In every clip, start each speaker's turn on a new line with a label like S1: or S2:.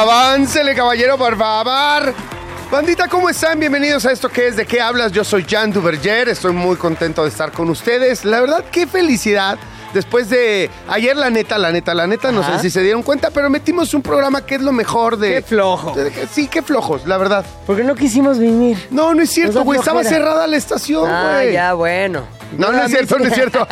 S1: Aváncele, caballero,
S2: por favor. Bandita, ¿cómo están? Bienvenidos a esto que es De qué hablas. Yo soy Jan Duverger. Estoy muy contento de estar con ustedes. La verdad, qué felicidad. Después de ayer, la neta, la neta, la neta, no sé si se dieron cuenta, pero metimos un programa que es lo mejor de.
S3: Qué flojo.
S2: de- sí, qué flojos, la verdad.
S3: Porque no quisimos venir.
S2: No, no es cierto,
S3: da
S2: güey. Estaba
S3: flojera.
S2: cerrada la estación,
S3: Ah,
S2: güey.
S3: ya, bueno.
S2: No, no es cierto, no es cierto.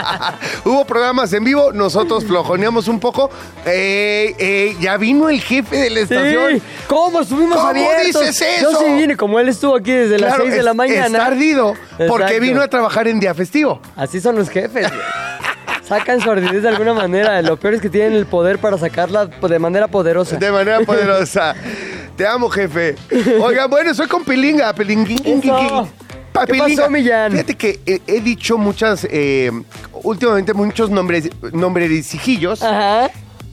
S2: Hubo programas en vivo, nosotros flojoneamos un poco. Ya vino el jefe de la estación.
S3: Sí. ¿Cómo? Estuvimos
S2: ¿Cómo
S3: abiertos.
S2: dices eso?
S3: Yo sí vine, como él estuvo aquí desde las
S2: Claro,
S3: 6 de la mañana.
S2: Está ardido porque vino a trabajar en día festivo.
S3: Así son los jefes. Sacan su ardidez de alguna manera. Lo peor es que tienen el poder para sacarla de manera poderosa.
S2: De manera poderosa. Te amo, jefe. Oiga, bueno, soy con Pilinga. Pilinguín.
S3: Eso.
S2: Pa-
S3: ¿Qué
S2: Pilinga.
S3: pasó, Millán?
S2: Fíjate que he, he dicho muchas, eh, últimamente muchos nombres, nombrecijillos.
S3: Ajá.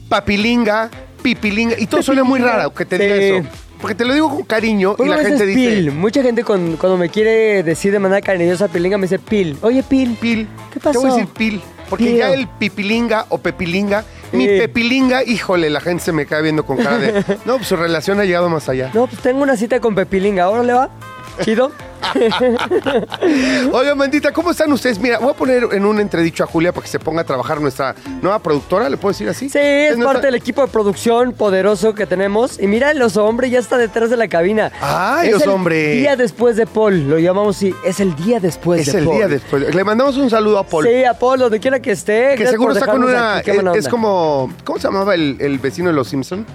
S2: Papilinga, pipilinga. Y todo suena muy raro que te diga eso. Porque te lo digo con cariño y la gente dice...
S3: Pil. Mucha gente con- cuando me quiere decir de manera cariñosa pilinga me dice Pil. Oye, Pil.
S2: Pil.
S3: ¿Qué pasó?
S2: Te voy a decir pil. Porque ya el pipilinga o pepilinga, mi pepilinga, híjole, la gente se me cae viendo con cara de. No, pues su relación ha llegado más allá.
S3: No, pues tengo una cita con Pepilinga. ¿Ahora le va? ¿Chido?
S2: Oigan, bandita, ¿cómo están ustedes? Mira, voy a poner en un entredicho a Julia para que se ponga a trabajar nuestra nueva productora, ¿le puedo decir así?
S3: Sí, es parte del equipo de producción poderoso que tenemos. Y mira, el oso hombre ya está detrás de la cabina.
S2: Ay,
S3: es
S2: oso
S3: el
S2: hombre.
S3: Día después de Paul, lo llamamos así. Es el día después
S2: Es
S3: de
S2: el
S3: Paul.
S2: día después. Le mandamos un saludo a Paul.
S3: Sí, a Paul, donde quiera que esté.
S2: Que
S3: Gracias
S2: seguro está con una.
S3: aquí, buena
S2: es, es como. ¿Cómo se llamaba el, el vecino de los Simpson?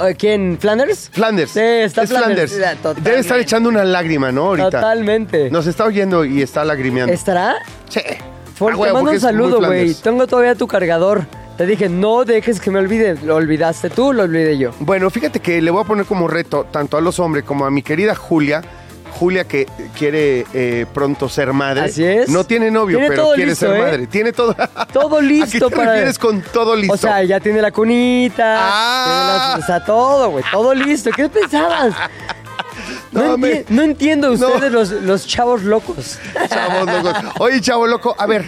S3: Eh, ¿Quién? ¿Flanders?
S2: Flanders.
S3: Sí, está
S2: es
S3: Flanders.
S2: Flanders. Debe estar echando una lágrima, ¿no? Ahorita.
S3: Totalmente.
S2: Nos está oyendo y está lagrimeando.
S3: ¿Estará?
S2: Sí. Ah,
S3: te mando un saludo, güey. Tengo todavía tu cargador. Te dije, no dejes que me olvide. Lo olvidaste tú, lo olvidé yo.
S2: Bueno, fíjate que le voy a poner como reto tanto a los hombres como a mi querida Julia. Julia que quiere eh, pronto ser madre.
S3: Así es.
S2: No tiene novio,
S3: Tiene
S2: pero quiere
S3: listo,
S2: ser
S3: ¿eh?
S2: madre. Tiene todo.
S3: Todo
S2: ¿A qué
S3: listo
S2: te
S3: para.
S2: refieres con todo listo?
S3: O sea, ya tiene la cunita.
S2: Ah.
S3: tiene las- o sea, todo, güey. Todo listo. ¿Qué pensabas? No,
S2: No,
S3: enti- no entiendo
S2: No.
S3: ustedes los, los chavos locos.
S2: Chavos locos. Oye, chavo loco, a ver,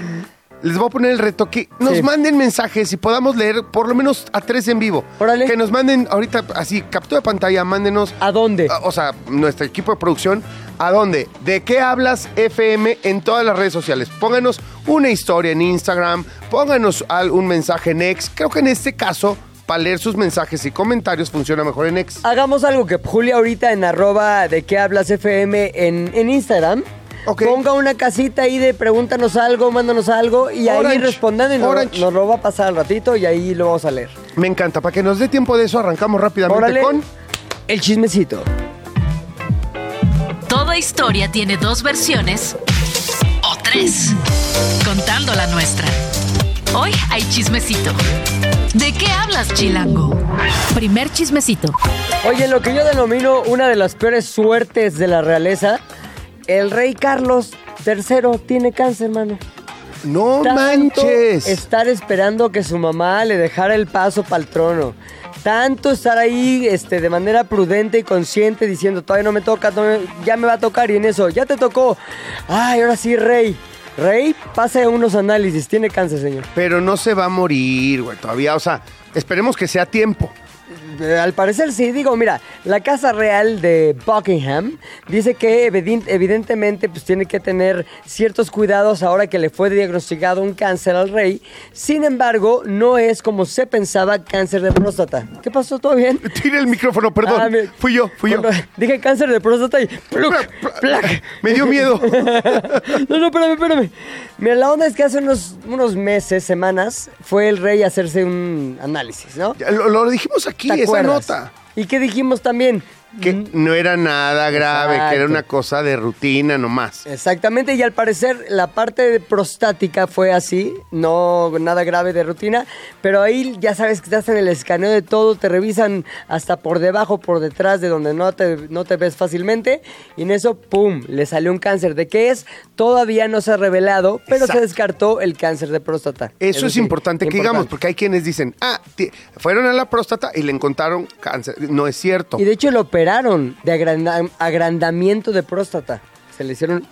S2: les voy a poner el reto que nos
S3: Sí.
S2: manden mensajes y podamos leer por lo menos a tres en vivo.
S3: Órale.
S2: Que nos manden ahorita así, captura de pantalla, mándenos.
S3: ¿A dónde?
S2: a- O sea, nuestro equipo de producción, ¿a dónde? ¿De qué hablas FM en todas las redes sociales? Pónganos una historia en Instagram, pónganos al- un mensaje en X. Creo que en este caso, para leer sus mensajes y comentarios, funciona mejor en X.
S3: Hagamos algo que Julia ahorita en arroba de qué hablas FM en, en Instagram. Ponga una casita ahí de pregúntanos algo, mándanos algo y ahí respondan y nos, nos lo va a pasar al ratito y ahí lo vamos a leer.
S2: Me encanta. Para que nos dé tiempo de eso, arrancamos rápidamente
S3: Órale.
S2: con...
S3: El chismecito.
S4: Toda historia tiene dos versiones o tres, contando la nuestra. Hoy hay chismecito. ¿De qué hablas, Chilango? Primer chismecito.
S3: Oye, lo que yo denomino una de las peores suertes de la realeza, el rey Carlos III tiene cáncer, mano.
S2: ¡No
S3: Tanto
S2: manches!
S3: Estar esperando que su mamá le dejara el paso para el trono. Tanto estar ahí este, de manera prudente y consciente diciendo, todavía no me toca, no me- ya me va a tocar y en eso, ya te tocó. Ay, ahora sí, rey. Rey, pase unos análisis, tiene cáncer, señor.
S2: Pero no se va a morir, güey, todavía. O sea, esperemos que sea tiempo.
S3: Eh, Al parecer sí, digo, mira, la Casa Real de Buckingham dice que eviden- evidentemente pues tiene que tener ciertos cuidados ahora que le fue diagnosticado un cáncer al rey. Sin embargo, no es como se pensaba cáncer de próstata. ¿Qué pasó? ¿Todo bien?
S2: Tire el micrófono, perdón.
S3: Ah, me-
S2: Fui yo, fui yo.
S3: Dije cáncer de próstata y... ¡pluc! ¡plac!
S2: Me dio miedo.
S3: No, no, espérame, espérame. Mira, la onda es que hace unos, unos meses, semanas, fue el rey a hacerse un análisis, ¿no?
S2: Ya, Lo, lo dijimos aquí,
S3: ¿Te
S2: esa nota.
S3: ¿Y qué dijimos también?
S2: Que no era nada grave, que era una cosa de rutina nomás.
S3: Exactamente, y al parecer la parte prostática fue así, no nada grave de rutina, pero ahí ya sabes que te hacen el escaneo de todo, te revisan hasta por debajo, por detrás, de donde no te, no te ves fácilmente, y en eso, ¡pum!, le salió un cáncer. ¿De qué es? Todavía no se ha revelado, pero
S2: Exacto.
S3: se descartó el cáncer de próstata.
S2: Eso es
S3: decir,
S2: importante que digamos, porque hay quienes dicen, ah, fueron a la próstata y le encontraron cáncer. No es cierto.
S3: Y de hecho lo operaron de agranda- agrandamiento de próstata. Se le hicieron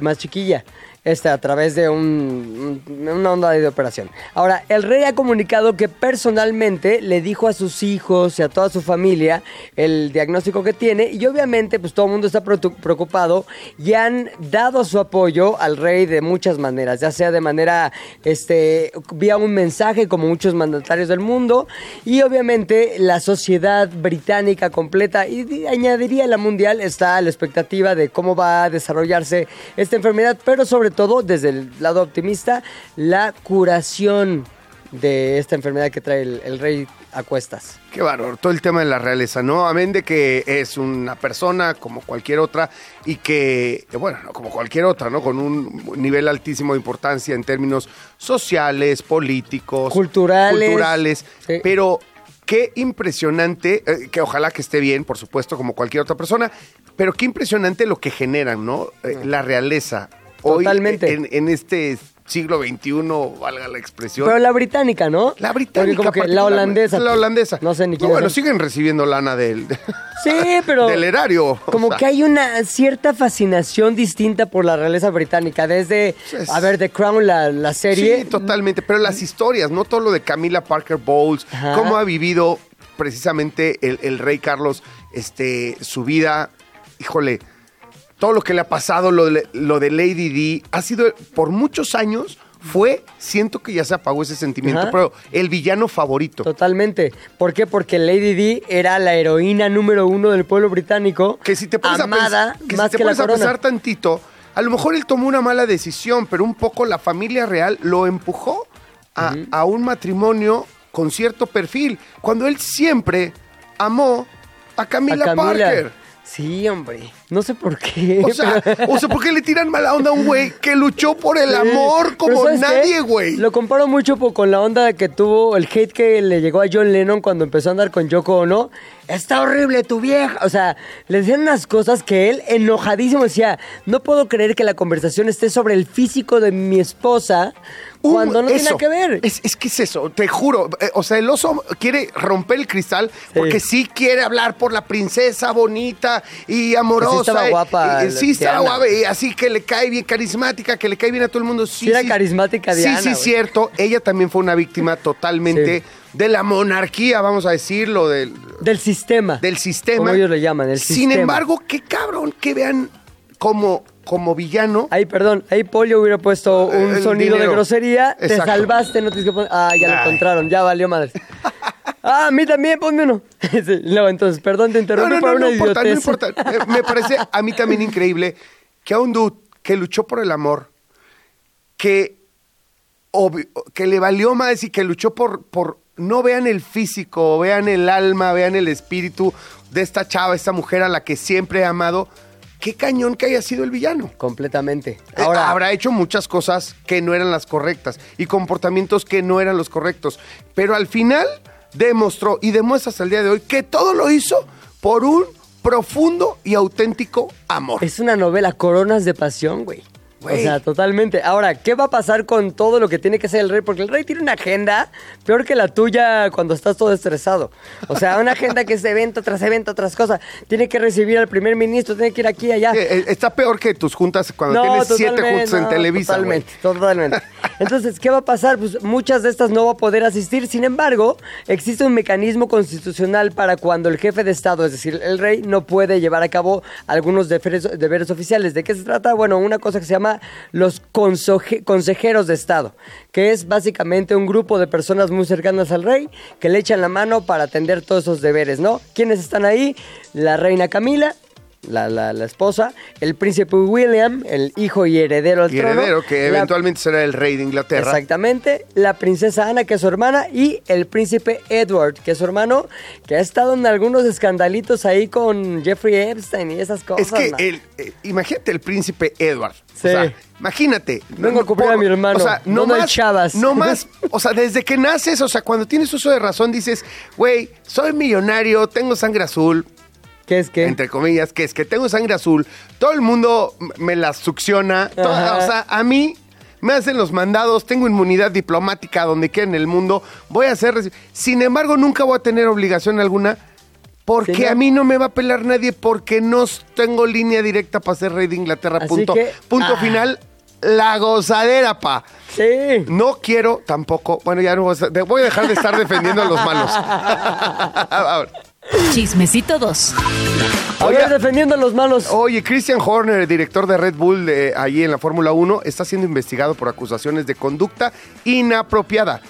S3: más chiquilla. Este, a través de un- un- una onda de operación. Ahora, el rey ha comunicado que personalmente le dijo a sus hijos y a toda su familia el diagnóstico que tiene y obviamente pues todo el mundo está preocu- preocupado y han dado su apoyo al rey de muchas maneras, ya sea de manera, este, vía un mensaje como muchos mandatarios del mundo y obviamente la sociedad británica completa y di- añadiría la mundial está a la expectativa de cómo va a desarrollarse esta enfermedad, pero sobre todo desde el lado optimista, la curación de esta enfermedad que trae el, el rey a cuestas.
S2: Qué bárbaro, todo el tema de la realeza, ¿no? Amén de que es una persona como cualquier otra y que, eh, bueno, no como cualquier otra, ¿no? Con un nivel altísimo de importancia en términos sociales, políticos,
S3: Culturales.
S2: culturales,
S3: Sí.
S2: pero qué impresionante, eh, que ojalá que esté bien, por supuesto, como cualquier otra persona, pero qué impresionante lo que generan, ¿no? Eh, la realeza. Hoy,
S3: Totalmente.
S2: En, en este siglo XXI, valga la expresión.
S3: Pero la británica, ¿no?
S2: La británica.
S3: Como que la holandesa.
S2: La holandesa.
S3: No sé ni
S2: No,
S3: quién
S2: bueno,
S3: son.
S2: siguen recibiendo lana del,
S3: Sí, pero...
S2: del erario. o
S3: Como
S2: sea.
S3: que hay una cierta fascinación distinta por la realeza británica. Desde,
S2: Es-
S3: a ver, The Crown, la, la serie.
S2: Sí, totalmente. Pero las historias, no todo lo de Camila Parker Bowles,
S3: Ajá.
S2: cómo ha vivido precisamente el, el rey Carlos este, su vida. Híjole, todo lo que le ha pasado, lo de, lo de Lady D, ha sido por muchos años. Fue, siento que ya se apagó ese sentimiento,
S3: Ajá.
S2: pero el villano favorito.
S3: Totalmente. ¿Por qué? Porque Lady Di era la heroína número uno del pueblo británico.
S2: que si te pones
S3: amada
S2: a pensar, que
S3: más
S2: si te
S3: que la
S2: a pensar tantito, a lo mejor él tomó una mala decisión, pero un poco la familia real lo empujó a, a un matrimonio con cierto perfil, cuando él siempre amó a Camila,
S3: A Camila.
S2: Parker.
S3: Sí, hombre. No sé por qué.
S2: O sea,
S3: pero-
S2: o sea, ¿por qué le tiran mala onda a un güey que luchó por el
S3: Sí.
S2: amor como nadie, güey?
S3: Lo comparo mucho con la onda que tuvo, el hate que le llegó a John Lennon cuando empezó a andar con Yoko Ono. Está horrible tu vieja. O sea, le decían unas cosas que él, enojadísimo, decía: No puedo creer que la conversación esté sobre el físico de mi esposa
S2: Uh,
S3: cuando no tiene
S2: eso.
S3: que ver.
S2: Es, es que es eso, te juro. Eh, O sea, el oso quiere romper el cristal porque sí quiere hablar por la princesa bonita y amorosa.
S3: estaba
S2: y-
S3: guapa,
S2: y- sí, estaba guapa. Y así que le cae bien, carismática, que le cae bien a todo el mundo. Sí,
S3: Sí era carismática Diana,
S2: Sí, sí, cierto. Ella también fue una víctima totalmente
S3: Sí.
S2: De la monarquía, vamos a decirlo, del,
S3: Del sistema.
S2: del sistema.
S3: Como ellos le llaman, el
S2: Sin
S3: sistema.
S2: embargo, qué cabrón que vean como, como villano.
S3: Ay, perdón, ahí Pollo hubiera puesto un
S2: El
S3: sonido de grosería. Te salvaste, no tienes que poner. Ah, ya lo encontraron, ya valió madre. Ah, a mí también, ponme uno. Sí, no, entonces, perdón, te
S2: No,
S3: interrumpí
S2: no,
S3: por
S2: no,
S3: una
S2: no importa, no importa. Eh, Me parece a mí también increíble que a un dude que luchó por el amor, que, obvi- que le valió más y que luchó por, por no vean el físico, vean el alma, vean el espíritu de esta chava, esta mujer a la que siempre he amado. Qué cañón que haya sido el villano.
S3: Completamente.
S2: Eh,
S3: Ahora,
S2: habrá hecho muchas cosas que no eran las correctas y comportamientos que no eran los correctos. Pero al final demostró y demuestra hasta el día de hoy que todo lo hizo por un profundo y auténtico amor.
S3: es una novela, Coronas de Pasión, güey. O sea, totalmente. Ahora, ¿qué va a pasar con todo lo que tiene que hacer el rey? Porque el rey tiene una agenda peor que la tuya cuando estás todo estresado. O sea, una agenda que es evento tras evento tras cosa. Tiene que recibir al primer ministro, tiene que ir aquí y allá.
S2: Eh, eh, Está peor que tus juntas cuando tienes siete juntas en Televisa.
S3: Totalmente, totalmente. Entonces, ¿qué va a pasar? Pues muchas de estas no va a poder asistir. Sin embargo, existe un mecanismo constitucional para cuando el jefe de Estado, es decir, el rey, no puede llevar a cabo algunos deberes oficiales. ¿De qué se trata? Bueno, una cosa que se llama los consejeros de Estado, que es básicamente un grupo de personas muy cercanas al rey que le echan la mano para atender todos esos deberes, ¿no? ¿Quiénes están ahí? La reina Camila, la, la- la esposa, el príncipe William, el hijo y heredero al
S2: Y
S3: trono.
S2: heredero, que
S3: la-
S2: eventualmente será el rey de Inglaterra.
S3: Exactamente, la princesa Ana, que es su hermana, y el príncipe Edward, que es su hermano, que ha estado en algunos escandalitos ahí con Jeffrey Epstein y esas cosas.
S2: Es que
S3: ¿no?
S2: el, eh, imagínate el príncipe Edward.
S3: Sí.
S2: O sea, imagínate.
S3: Vengo a a mi hermano,
S2: O sea, no más,
S3: chavas.
S2: No más. O sea, desde que naces, o sea, cuando tienes uso de razón, dices, güey, soy millonario, tengo sangre azul,
S3: ¿Qué es que?
S2: entre comillas, que es que tengo sangre azul, todo el mundo me la succiona, toda- o sea, a mí me hacen los mandados, tengo inmunidad diplomática donde quiera en el mundo, voy a hacer... reci- Sin embargo, nunca voy a tener obligación alguna porque
S3: Sí, ¿no?
S2: a mí no me va a pelar nadie porque no tengo línea directa para ser rey de Inglaterra,
S3: Así
S2: punto.
S3: que,
S2: punto
S3: ah.
S2: final, la gozadera, pa.
S3: Sí.
S2: No quiero tampoco, bueno, ya no voy a, voy a dejar de estar defendiendo a los malos. A ver.
S4: Chismecito 2.
S3: A
S2: Oye,
S3: ver, defendiendo a los malos.
S2: Oye, Christian Horner, director de Red Bull de allí en la Fórmula 1, está siendo investigado por acusaciones de conducta inapropiada.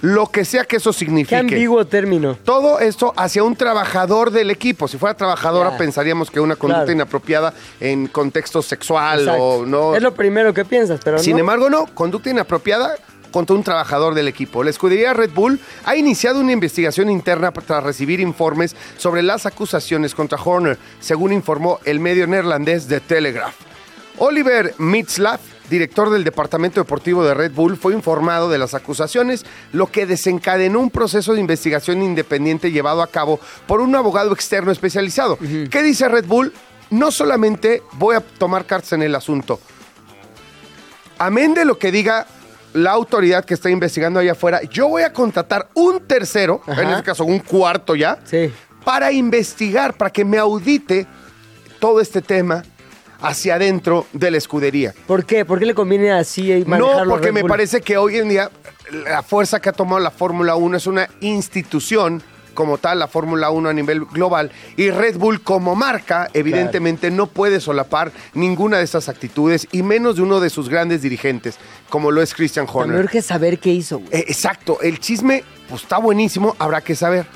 S2: Lo que sea que eso
S3: Qué
S2: signifique.
S3: ambiguo término.
S2: Todo esto hacia un trabajador del equipo. Si fuera trabajadora, pensaríamos que una conducta
S3: Claro.
S2: inapropiada en contexto sexual
S3: Exacto.
S2: o no.
S3: Es lo primero que piensas, pero
S2: Sin
S3: no.
S2: embargo, no, conducta inapropiada contra un trabajador del equipo. La escudería Red Bull ha iniciado una investigación interna tras recibir informes sobre las acusaciones contra Horner, según informó el medio neerlandés The Telegraph. Oliver Mitzlaff, director del departamento deportivo de Red Bull, fue informado de las acusaciones, lo que desencadenó un proceso de investigación independiente llevado a cabo por un abogado externo especializado. ¿Qué dice Red Bull? No solamente voy a tomar cartas en el asunto, amén de lo que diga la autoridad que está investigando allá afuera, yo voy a contratar un tercero, en este caso un cuarto ya,
S3: Sí.
S2: para investigar, para que me audite todo este tema hacia adentro de la escudería.
S3: ¿Por qué? ¿Por qué le conviene así manejarlo
S2: No, porque me parece que hoy en día la fuerza que ha tomado la Fórmula 1 es una institución como tal, la Fórmula 1 a nivel global, y Red Bull como marca, evidentemente no puede solapar ninguna de esas actitudes, y menos de uno de sus grandes dirigentes, como lo es Christian Horner.
S3: urge saber qué hizo, güey.
S2: Eh, exacto, el chisme pues, está buenísimo, habrá que saber.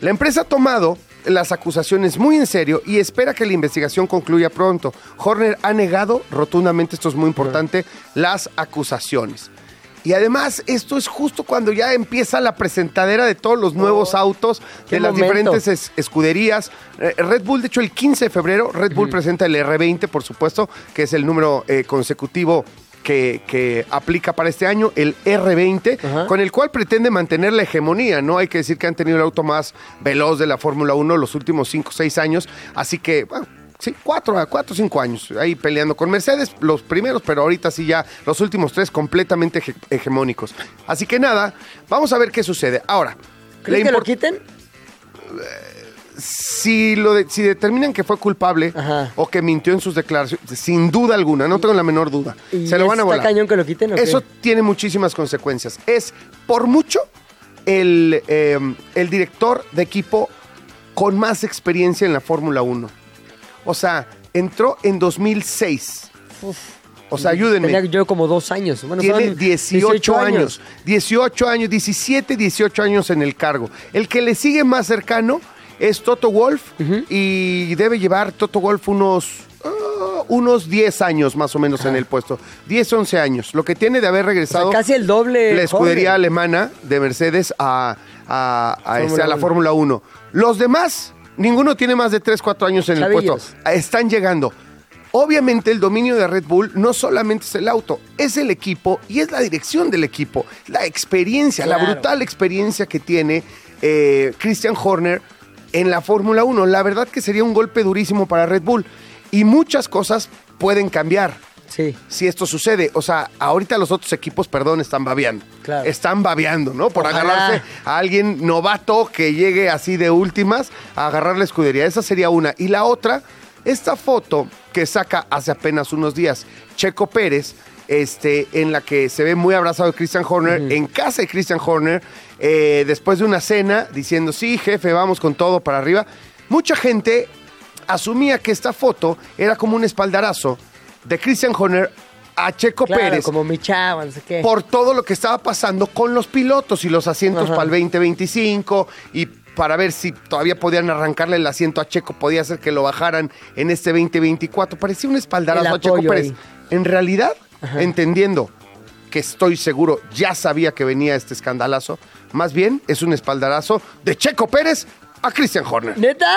S2: La empresa ha tomado las acusaciones muy en serio y espera que la investigación concluya pronto. Horner ha negado rotundamente, esto es muy importante, las acusaciones. Y además, esto es justo cuando ya empieza la presentadera de todos los nuevos autos
S3: Oh, qué
S2: de las
S3: momento.
S2: diferentes es- escuderías. Eh, Red Bull, de hecho, el 15 de febrero, Red Bull presenta el R20, por supuesto, que es el número eh, consecutivo que, que aplica para este año, el R20,
S3: Ajá.
S2: con el cual pretende mantener la hegemonía, ¿no? Hay que decir que han tenido el auto más veloz de la Fórmula 1 los últimos 5 o 6 años, así que, bueno, sí, 4 a 4 o 5 años, ahí peleando con Mercedes, los primeros, pero ahorita sí ya los últimos tres completamente hege- hegemónicos. Así que nada, vamos a ver qué sucede. Ahora,
S3: ¿Crees
S2: la
S3: que lo quiten?
S2: si, lo de- si determinan que fue culpable
S3: Ajá.
S2: o que mintió en sus declaraciones, sin duda alguna, no tengo la menor duda,
S3: ¿Y
S2: se lo van a volar.
S3: cañón que lo quiten o qué?
S2: Eso tiene muchísimas consecuencias. Es, por mucho, el, eh, el director de equipo con más experiencia en la Fórmula 1. O sea, entró en 2006. O sea, ayúdenme.
S3: Tenía yo como dos años. Bueno,
S2: Tiene
S3: son
S2: 18, años. 18 años, 17, 18 años en el cargo. El que le sigue más cercano es Toto Wolf y debe llevar Toto Wolf unos, ah, unos 10 años más o menos en el puesto. 10, 11 años. Lo que tiene de haber
S3: O sea,
S2: regresado
S3: casi el doble.
S2: la escudería
S3: joven.
S2: alemana de Mercedes a, a- a, este, a la. Fórmula 1. Los demás, ninguno tiene más de 3, 4 años en
S3: Chavillos.
S2: el puesto. Están llegando. Obviamente el dominio de Red Bull no solamente es el auto, es el equipo y es la dirección del equipo, la experiencia, la brutal experiencia que tiene eh, Christian Horner en la Fórmula 1. La verdad que sería un golpe durísimo para Red Bull y muchas cosas pueden cambiar
S3: Sí.
S2: si esto sucede. O sea, ahorita los otros equipos, perdón, están babeando.
S3: Claro.
S2: Están babeando, ¿no? Por
S3: Ojalá.
S2: agarrarse a alguien novato que llegue así de últimas a agarrar la escudería. Esa sería una. Y la otra, esta foto que saca hace apenas unos días Checo Pérez, este, en la que se ve muy abrazado de Christian Horner, en casa de Christian Horner, eh, después de una cena, diciendo, sí, jefe, vamos con todo para arriba. Mucha gente asumía que esta foto era como un espaldarazo de Christian Horner a Checo
S3: Claro,
S2: Pérez
S3: como mi no sé qué.
S2: por todo lo que estaba pasando con los pilotos y los asientos
S3: Ajá.
S2: para el 2025 y para ver si todavía podían arrancarle el asiento a Checo, podía ser que lo bajaran en este 2024. Parecía un espaldarazo a Checo Pérez.
S3: ahí.
S2: En realidad, entendiendo que estoy seguro, ya sabía que venía este escandalazo, más bien es un espaldarazo de Checo Pérez a Christian Horner.
S3: ¿Neta?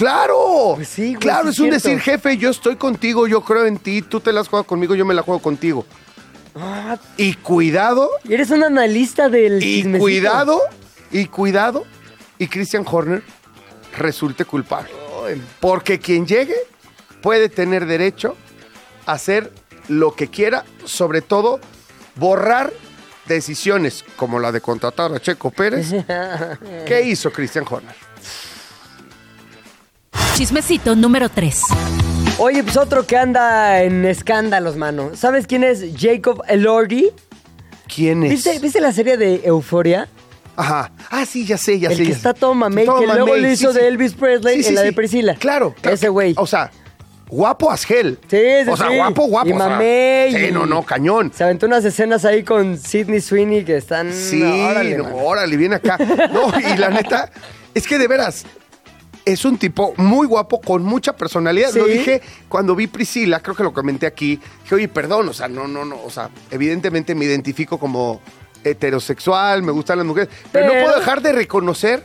S2: ¡Claro!
S3: Pues sí, güey,
S2: claro,
S3: sí
S2: es un
S3: cierto.
S2: decir, jefe, yo estoy contigo, yo creo en ti, tú te la has jugado conmigo, yo me la juego contigo.
S3: Ah,
S2: Y cuidado,
S3: eres un analista del
S2: y
S3: chismecito.
S2: cuidado, y cuidado, y Christian Horner resulte culpable. Porque quien llegue puede tener derecho a hacer lo que quiera, sobre todo borrar decisiones como la de contratar a Checo Pérez. ¿Qué hizo Christian Horner?
S4: Chismecito número 3.
S3: Oye, pues otro que anda en escándalos, mano. ¿Sabes quién es Jacob Elordi?
S2: ¿Quién es?
S3: ¿Viste, ¿Viste la serie de Euforia?
S2: Ajá. Ah, sí, ya sé, ya
S3: El
S2: sé.
S3: que
S2: ya
S3: está todo mamey, que luego
S2: mamey,
S3: le hizo
S2: sí.
S3: de Elvis Presley
S2: Sí, sí,
S3: en la
S2: sí.
S3: de Priscila.
S2: Claro, claro.
S3: Ese güey.
S2: O sea, guapo as hell.
S3: Sí, sí,
S2: O sea,
S3: sí.
S2: guapo, guapo.
S3: Y
S2: o sea,
S3: mamey.
S2: Sí, no, no, cañón.
S3: Se aventó unas escenas ahí con Sidney Sweeney que están...
S2: Sí,
S3: órale,
S2: no, órale, viene acá. No, y la neta, es que de veras, es un tipo muy guapo, con mucha personalidad.
S3: Sí.
S2: Lo dije cuando vi Priscila, creo que lo comenté aquí. Dije, oye, perdón, o sea, no, no, no, o sea, evidentemente me identifico como heterosexual, me gustan las mujeres, pero, no puedo dejar de reconocer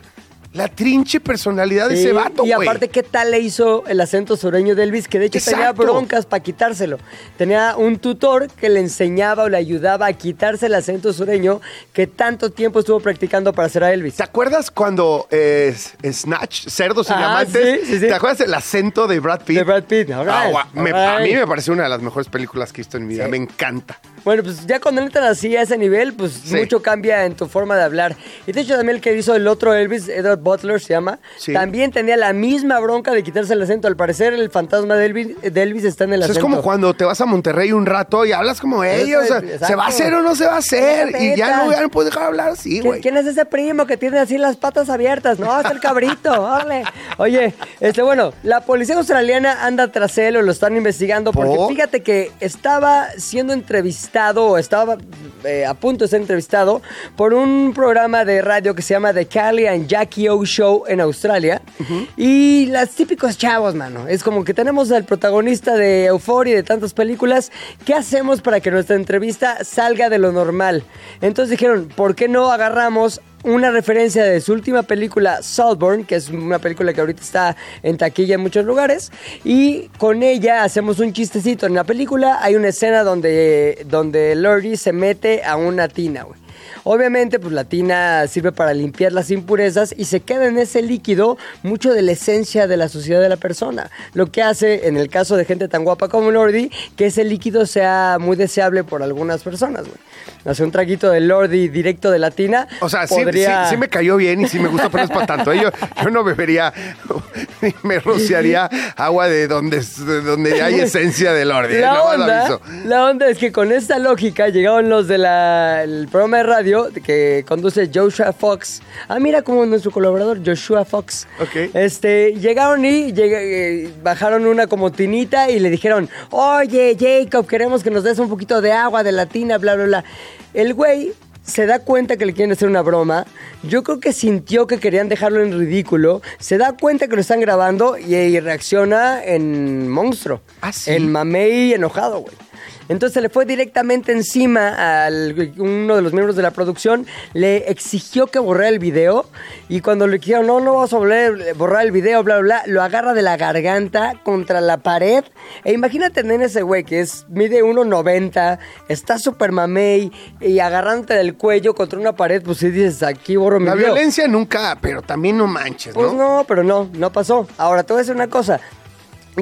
S2: la trinche personalidad de
S3: Sí,
S2: ese vato,
S3: Y
S2: güey.
S3: aparte, ¿qué tal le hizo el acento sureño de Elvis? Que de hecho tenía broncas para quitárselo. Tenía un tutor que le enseñaba o le ayudaba a quitarse el acento sureño que tanto tiempo estuvo practicando para hacer a Elvis.
S2: ¿Te acuerdas cuando eh, Snatch, Cerdos y
S3: Ah,
S2: Diamantes?
S3: sí, sí, sí.
S2: ¿Te acuerdas el acento de Brad Pitt?
S3: De Brad Pitt,
S2: Ah,
S3: right,
S2: me-
S3: all
S2: A mí me parece una de las mejores películas que he visto en mi vida. Me encanta.
S3: Bueno, pues ya cuando entran así a ese nivel, pues
S2: Sí.
S3: mucho cambia en tu forma de hablar. Y de hecho también el que hizo el otro Elvis, Edward Butler se llama,
S2: Sí.
S3: también tenía la misma bronca de quitarse el acento. Al parecer el fantasma de Elvis, de Elvis está en el
S2: O sea, es
S3: acento.
S2: como cuando te vas a Monterrey un rato y hablas como ellos. o sea,
S3: Exacto.
S2: ¿Se va a hacer o no se va a hacer? Y ya no, ya no puedes dejar de hablar así,
S3: ¿Quién,
S2: güey.
S3: quién es ese primo que tiene así las patas abiertas? No, es el cabrito, órale. Oye, este, bueno, la policía australiana anda tras él o lo están investigando porque
S2: ¿Por?
S3: fíjate que estaba siendo entrevistado o estaba eh, a punto de ser entrevistado por un programa de radio que se llama The Callie and Jackie O Show en Australia. Y las típicos chavos, mano. Es como que tenemos al protagonista de Euphoria y de tantas películas. ¿Qué hacemos para que nuestra entrevista salga de lo normal? Entonces dijeron, ¿por qué no agarramos una referencia de su última película, Saltburn, que es una película que ahorita está en taquilla en muchos lugares, y con ella hacemos un chistecito. En la película hay una escena donde, donde se mete a una tina, güey. Obviamente, pues la tina sirve para limpiar las impurezas y se queda en ese líquido mucho de la esencia de la sociedad de la persona. Lo que hace, en el caso de gente tan guapa como Lordi, que ese líquido sea muy deseable por algunas personas, güey. Hace un traguito de Lordi directo de la tina.
S2: O sea, sí,
S3: podría-
S2: sí- sí me cayó bien y sí me gusta, pero no es para tanto. ¿eh? Yo, yo no bebería, ni me rociaría agua de donde, de donde hay esencia del orden.
S3: La
S2: Nada más
S3: onda, la onda es que con esta lógica llegaron los del programa de radio que conduce Joshua Fox. Ah, mira como nuestro colaborador Joshua Fox.
S2: Ok.
S3: Este, llegaron y eh, bajaron una como tinita y le dijeron, oye Jacob, queremos que nos des un poquito de agua de la tina, bla, bla, bla. El güey se da cuenta que le quieren hacer una broma. Yo creo que sintió que querían dejarlo en ridículo. Se da cuenta que lo están grabando y, y reacciona en monstruo.
S2: ¿Ah, sí?
S3: En mamey enojado, güey. Entonces le fue directamente encima a uno de los miembros de la producción, le exigió que borrara el video y cuando le dijeron, no, no vas a volver- borrar el video, bla, bla, bla, lo agarra de la garganta contra la pared. E imagínate tener ese güey que es, mide 1,90, está súper mamey y agarrándote del cuello contra una pared, pues si dices, aquí borro mi
S2: La
S3: video.
S2: violencia nunca, pero también no manches,
S3: Pues
S2: ¿no?
S3: no, pero no, no pasó. Ahora, te voy a decir una cosa.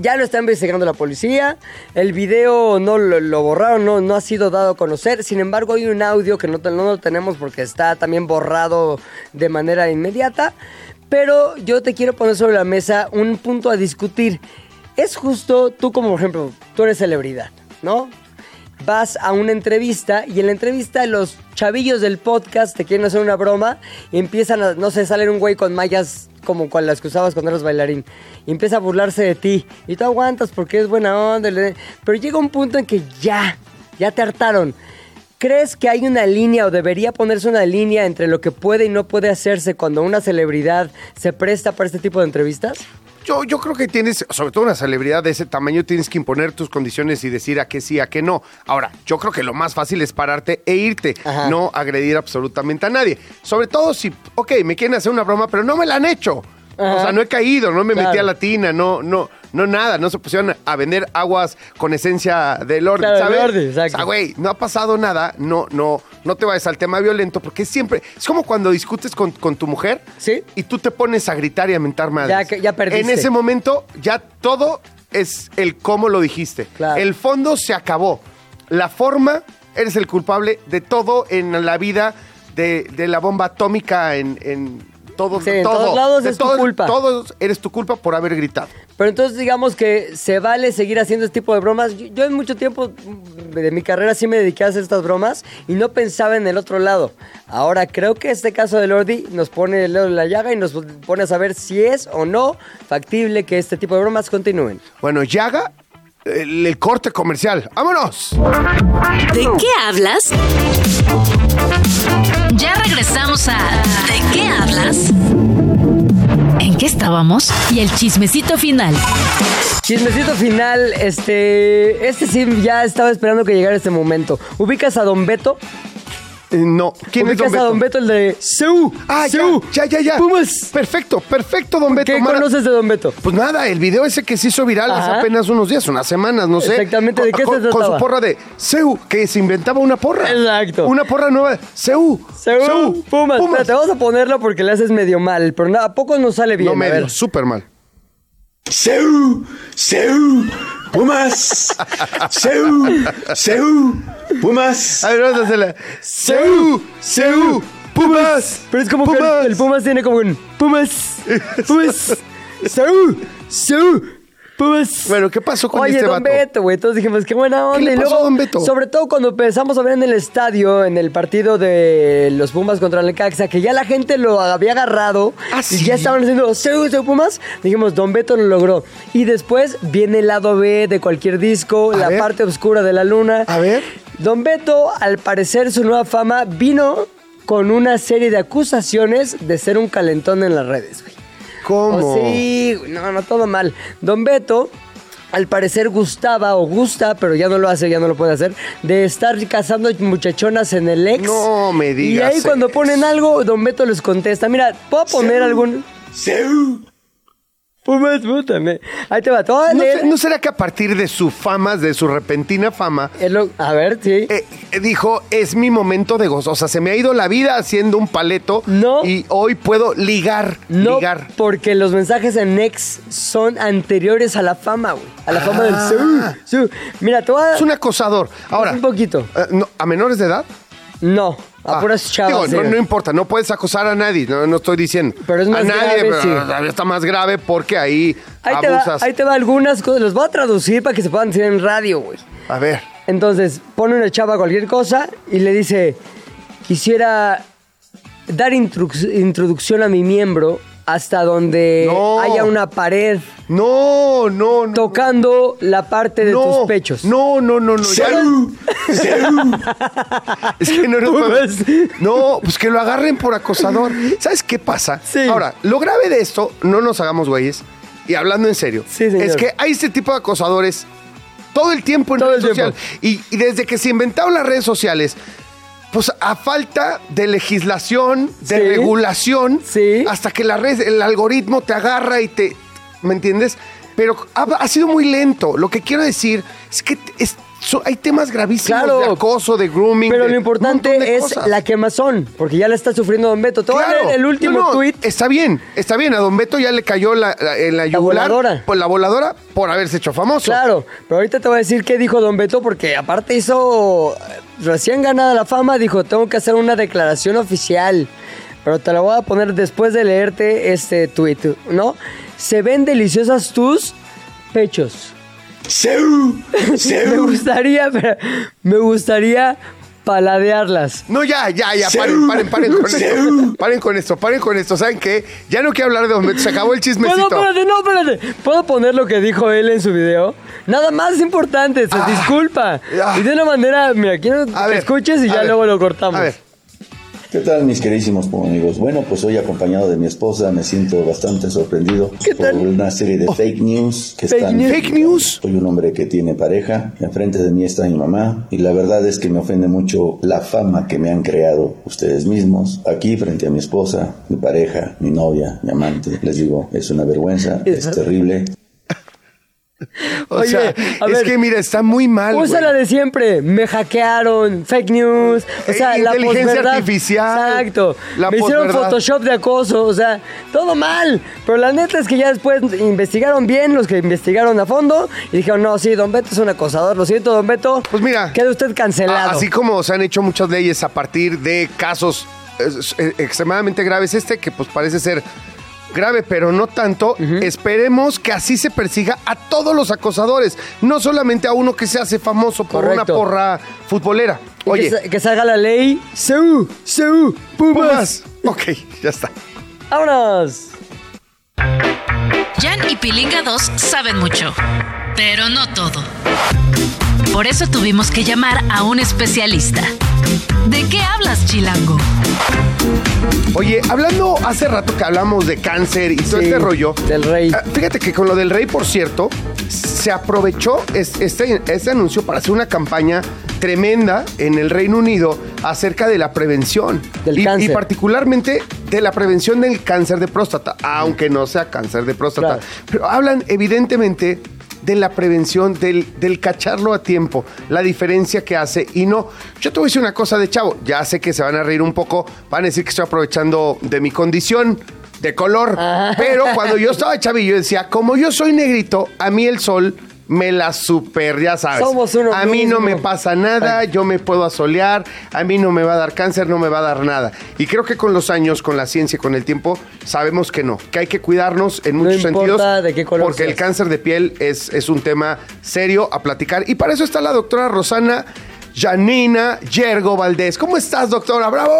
S3: Ya lo está investigando la policía, el video no lo, lo borraron, no, no ha sido dado a conocer, sin embargo hay un audio que no, no lo tenemos porque está también borrado de manera inmediata, pero yo te quiero poner sobre la mesa un punto a discutir. Es justo, tú como por ejemplo, tú eres celebridad, ¿no? Vas a una entrevista y en la entrevista los chavillos del podcast te quieren hacer una broma y empiezan a, no sé, salen un güey con mallas como con las que usabas cuando eras bailarín y empieza a burlarse de ti y tú aguantas porque es buena onda, pero llega un punto en que ya, ya te hartaron. ¿crees que hay una línea o debería ponerse una línea entre lo que puede y no puede hacerse cuando una celebridad se presta para este tipo de entrevistas?
S2: Yo, yo creo que tienes, sobre todo una celebridad de ese tamaño, tienes que imponer tus condiciones y decir a qué sí, a qué no. Ahora, yo creo que lo más fácil es pararte e irte,
S3: Ajá.
S2: no agredir absolutamente a nadie. Sobre todo si, ok, me quieren hacer una broma, pero no me la han hecho.
S3: Ajá.
S2: O sea, no he caído, no me metí a la tina, no, no, no nada, no se pusieron a vender aguas con esencia de Lordi,
S3: Claro, de
S2: ¿sabes?
S3: Lordi, exacto.
S2: O sea, güey, no ha pasado nada, no, no, no te vayas al tema violento, porque siempre, es como cuando discutes con, con tu mujer
S3: Sí.
S2: y tú te pones a gritar y a mentar madres.
S3: Ya ya perdiste.
S2: En ese momento ya todo es el cómo lo dijiste.
S3: Claro.
S2: El fondo se acabó. La forma, eres el culpable de todo en la vida, de, de la bomba atómica en, en todo,
S3: Sí, en
S2: todo.
S3: todos lados es tu culpa.
S2: Todos eres tu culpa por haber gritado.
S3: Pero entonces digamos que se vale seguir haciendo este tipo de bromas. Yo, yo en mucho tiempo de mi carrera sí me dediqué a hacer estas bromas y no pensaba en el otro lado. Ahora creo que este caso de Lordi nos pone el dedo en la llaga y nos pone a saber si es o no factible que este tipo de bromas continúen.
S2: Bueno, Yaga, el, el corte comercial. ¡Vámonos!
S4: ¿De qué hablas? Ya regresamos a ¿De qué hablas? ¿En qué estábamos? Y el chismecito final.
S3: Chismecito final, este, este sí ya estaba esperando que llegara este momento. ¿Ubicas a Don Beto?
S2: Eh, no. ¿Quién es
S3: ¿Ubicas
S2: Don
S3: a Don
S2: Beto?
S3: Beto, el de Seu?
S2: Ah, ya,
S3: Seu,
S2: ya, ya, ya.
S3: Pumas.
S2: Perfecto, perfecto, Don Beto.
S3: ¿Qué
S2: Mara-
S3: conoces de Don Beto?
S2: Pues nada, el video ese que se hizo viral hace apenas unos días, unas semanas, no sé.
S3: Exactamente, ¿de
S2: Con-
S3: qué se
S2: con, Con
S3: trataba?
S2: su porra de Seu, que se inventaba una porra.
S3: Exacto.
S2: Una porra nueva. Seu.
S3: Seu, Pumas. Espérate, vamos a ponerlo porque le haces medio mal, pero nada, ¿a poco nos sale bien?
S2: No medio, súper mal.
S5: Seu, Seu, Pumas, Seu, Seu, Pumas.
S2: A ver, vamos a hacerla. Seu, Seu, Pumas.
S3: Pero es como que
S2: Pumas.
S3: el, el Pumas tiene como un Pumas, Pumas, Seu, Seu, Pumas.
S2: Bueno, ¿qué pasó con
S3: Oye,
S2: este
S3: Don
S2: vato?
S3: Beto, güey. Entonces dijimos, qué buena onda.
S2: le
S3: y
S2: pasó
S3: luego,
S2: a Don Beto?
S3: Sobre todo cuando empezamos a ver en el estadio, en el partido de los Pumas contra el Necaxa, que ya la gente lo había agarrado
S2: ¿Ah,
S3: y
S2: sí?
S3: ya estaban haciendo Seu, Seu, Pumas. Dijimos, Don Beto lo logró. Y después viene el lado B de cualquier disco,
S2: A
S3: la
S2: ver.
S3: parte oscura de la luna.
S2: A ver.
S3: Don Beto, al parecer, su nueva fama vino con una serie de acusaciones de ser un calentón en las redes, güey.
S2: ¿Cómo?
S3: O sí, no, no, todo mal. Don Beto, al parecer gustaba o gusta, pero ya no lo hace, ya no lo puede hacer, de estar cazando muchachonas en el ex.
S2: No me
S3: Y
S2: digas
S3: ahí cuando ponen algo, Don Beto les contesta. Mira, ¿puedo poner algún...? Pumas, puta, me- Ahí te va, a
S2: ¿No, no será que a partir de su fama, de su repentina fama,
S3: lo- A ver, sí.
S2: eh, eh, dijo, es mi momento de gozo? O sea, se me ha ido la vida haciendo un paleto
S3: No.
S2: y hoy puedo ligar,
S3: No,
S2: ligar.
S3: porque los mensajes en Nex son anteriores a la fama, güey. A la fama del
S2: Ah.
S3: Seu. Mira, a...
S2: Es un acosador. Ahora,
S3: Un poquito.
S2: eh, no, ¿a menores de edad?
S3: No, a
S2: Ah,
S3: puras chavas.
S2: digo, no, importa, no puedes acosar a nadie, no, no estoy diciendo.
S3: Pero es más
S2: a nadie,
S3: grave,
S2: pero
S3: sí.
S2: todavía está más grave porque ahí,
S3: Ahí te, va,
S2: abusas.
S3: ahí te va algunas cosas. Los voy a traducir para que se puedan decir en radio, güey.
S2: A ver,
S3: Entonces, pone una chava cualquier cosa y le dice, quisiera dar introducción a mi miembro hasta donde
S2: No.
S3: haya una pared
S2: no, no, no.
S3: tocando la parte de
S2: no,
S3: tus pechos.
S2: No, no, no, no.
S5: Seu, Seu.
S2: Es que no, no, no, pues que lo agarren por acosador. ¿Sabes qué pasa?
S3: Sí.
S2: Ahora, lo grave de esto, no nos hagamos güeyes, y hablando en serio,
S3: Sí, señor.
S2: es que hay este tipo de acosadores todo el tiempo en
S3: Todo
S2: redes sociales. Y, y desde que se inventaron las redes sociales, pues a falta de legislación, de
S3: Sí.
S2: regulación,
S3: Sí.
S2: hasta que la red, el algoritmo te agarra y te. ¿Me entiendes? Pero ha, ha sido muy lento. Lo que quiero decir es que es- so- hay temas gravísimos
S3: Claro.
S2: de acoso, de grooming.
S3: Pero
S2: de
S3: lo importante es
S2: cosas.
S3: la quemazón, porque ya la está sufriendo Don Beto. Te voy a
S2: Claro.
S3: leer el último
S2: No, no,
S3: tweet.
S2: Está bien, está bien. A Don Beto ya le cayó la, la- en la yugular.
S3: voladora.
S2: Por la voladora por haberse hecho famoso.
S3: Claro, pero ahorita te voy a decir qué dijo Don Beto, porque aparte hizo eh, recién ganada la fama, dijo, tengo que hacer una declaración oficial. Pero te la voy a poner después de leerte este tweet, ¿no? Se ven deliciosas tus pechos.
S5: Seu,
S3: Me gustaría, pero- me gustaría paladearlas.
S2: No, ya, ya, ya, paren, paren, paren con esto. Paren con esto, paren con esto. ¿Saben qué? Ya no quiero hablar de Don Beto, se acabó el chismecito.
S3: Bueno, espérate, no, espérate. ¿Puedo poner lo que dijo él en su video? Nada más importante, se disculpa.
S2: ah.
S3: Y de una manera, mira, quiero que
S2: ver,
S3: escuches y ya
S2: ver,
S3: luego lo cortamos.
S2: A ver,
S5: ¿Qué tal mis queridísimos amigos? Bueno, pues hoy acompañado de mi esposa me siento bastante sorprendido
S3: ¿Qué
S5: por
S3: tal?
S5: una serie de fake news que
S3: Fake
S5: están...
S3: news.
S2: fake news.
S5: Soy un hombre que tiene pareja, enfrente de mí está mi mamá y la verdad es que me ofende mucho la fama que me han creado ustedes mismos. Aquí frente a mi esposa, mi pareja, mi novia, mi amante, les digo, es una vergüenza, es terrible.
S2: O
S3: Oye,
S2: sea,
S3: a
S2: es
S3: ver,
S2: que mira, está muy mal.
S3: Usa la de siempre. Me hackearon, fake news. O sea,
S2: Eh,
S3: la
S2: inteligencia artificial,
S3: Exacto.
S2: la
S3: Me hicieron. Photoshop de acoso. O sea, todo mal. Pero la neta es que ya después investigaron bien los que investigaron a fondo y dijeron, no, sí, Don Beto es un acosador. Lo siento, Don Beto.
S2: Pues mira,
S3: Queda usted cancelado.
S2: así como se han hecho muchas leyes a partir de casos eh, eh, extremadamente graves, este que pues parece ser grave, pero no tanto, esperemos que así se persiga a todos los acosadores, no solamente a uno que se hace famoso por una porra futbolera. Oye,
S3: que, sa- que salga la ley. ¡Seu! ¡Pumas!
S2: Pumas. Ok, ya está.
S3: ¡Vámonos!
S4: Jan y Pilinga 2 saben mucho, pero no todo. Por eso tuvimos que llamar a un especialista. ¿De qué hablas, Chilango?
S2: Oye, hablando hace rato que hablamos de cáncer y todo
S3: Sí,
S2: este rollo.
S3: del rey.
S2: ah, Fíjate que con lo del rey, por cierto, se aprovechó es- este, este anuncio para hacer una campaña tremenda en el Reino Unido acerca de la prevención.
S3: Del
S2: y,
S3: cáncer.
S2: y particularmente de la prevención del cáncer de próstata, aunque no sea cáncer de próstata.
S3: Claro.
S2: Pero hablan evidentemente de la prevención, del, del cacharlo a tiempo, la diferencia que hace. Y no, yo te voy a decir una cosa de chavo, ya sé que se van a reír un poco, van a decir que estoy aprovechando de mi condición de color,
S3: Ah.
S2: pero cuando yo estaba chavillo decía, como yo soy negrito, a mí el sol me la super, ya sabes.
S3: Somos uno
S2: a mí no me pasa nada, yo me puedo asolear, a mí no me va a dar cáncer, no me va a dar nada. Y creo que con los años, con la ciencia, con el tiempo, sabemos que no, que hay que cuidarnos en
S3: No
S2: muchos
S3: importa
S2: sentidos.
S3: de qué color
S2: porque el cáncer de piel es, es un tema serio a platicar. Y para eso está la doctora Rosana Janina Yergo Valdés. ¿Cómo estás, doctora? ¡Bravo!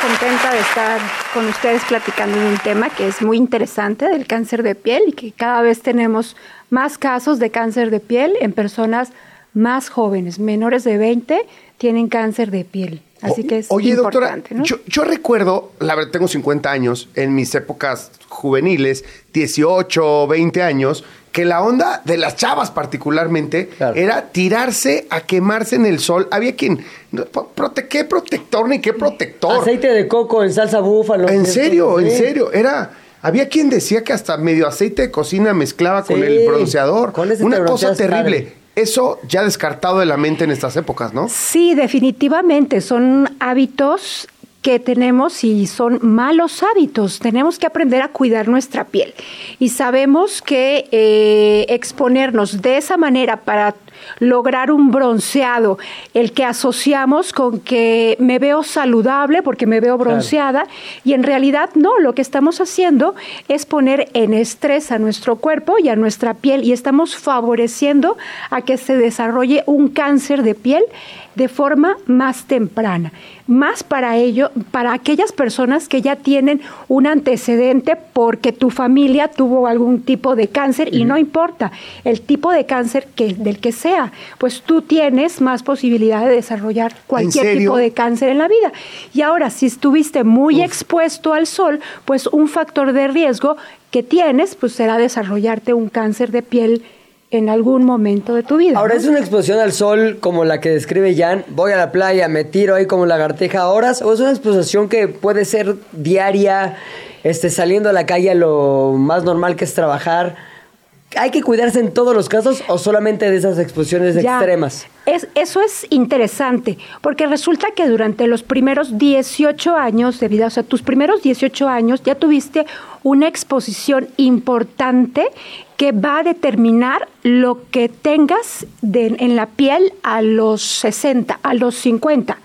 S6: Contenta de estar con ustedes platicando de un tema que es muy interesante del cáncer de piel y que cada vez tenemos más casos de cáncer de piel en personas más jóvenes, menores de 20, tienen cáncer de piel. Así que es
S2: Oye, doctora,
S6: importante, ¿no?
S2: yo, yo recuerdo, la verdad, tengo 50 años, en mis épocas juveniles, 18, 20 años, que la onda de las chavas particularmente
S3: Claro.
S2: era tirarse a quemarse en el sol. Había quien, no, prote- ¿qué protector ni qué protector?
S3: Aceite de coco en salsa búfalo.
S2: En
S3: Sí,
S2: serio, en
S3: sí.
S2: serio, era... Había quien decía que hasta medio aceite de cocina mezclaba con el bronceador.
S3: con ese te
S2: Una cosa terrible.
S3: padre.
S2: Eso ya descartado de la mente en estas épocas, ¿no?
S6: Sí, definitivamente son hábitos que tenemos y son malos hábitos. Tenemos que aprender a cuidar nuestra piel. Y sabemos que eh, exponernos de esa manera para lograr un bronceado, el que asociamos con que me veo saludable porque me veo bronceada, y en realidad no, lo que estamos haciendo es poner en estrés a nuestro cuerpo y a nuestra piel y estamos favoreciendo a que se desarrolle un cáncer de piel de forma más temprana. Más para ello, para aquellas personas que ya tienen un antecedente porque tu familia tuvo algún tipo de cáncer y no importa el tipo de cáncer que, del que sea, pues tú tienes más posibilidad de desarrollar cualquier tipo de cáncer en la vida. Y ahora, si estuviste muy expuesto al sol, pues un factor de riesgo que tienes, pues será desarrollarte un cáncer de piel en algún momento de tu vida.
S3: Ahora,
S6: ¿no?
S3: ¿es una exposición al sol como la que describe Jan? Voy a la playa, me tiro ahí como lagartija horas, o es una exposición que puede ser diaria, este, saliendo a la calle lo más normal que es trabajar. ¿Hay que cuidarse en todos los casos o solamente de esas exposiciones
S6: Ya.
S3: extremas?
S6: Es, eso es interesante, porque resulta que durante los primeros 18 años de vida, o sea, tus primeros 18 años, ya tuviste una exposición importante que va a determinar lo que tengas de- en la piel a los 60, a los 50.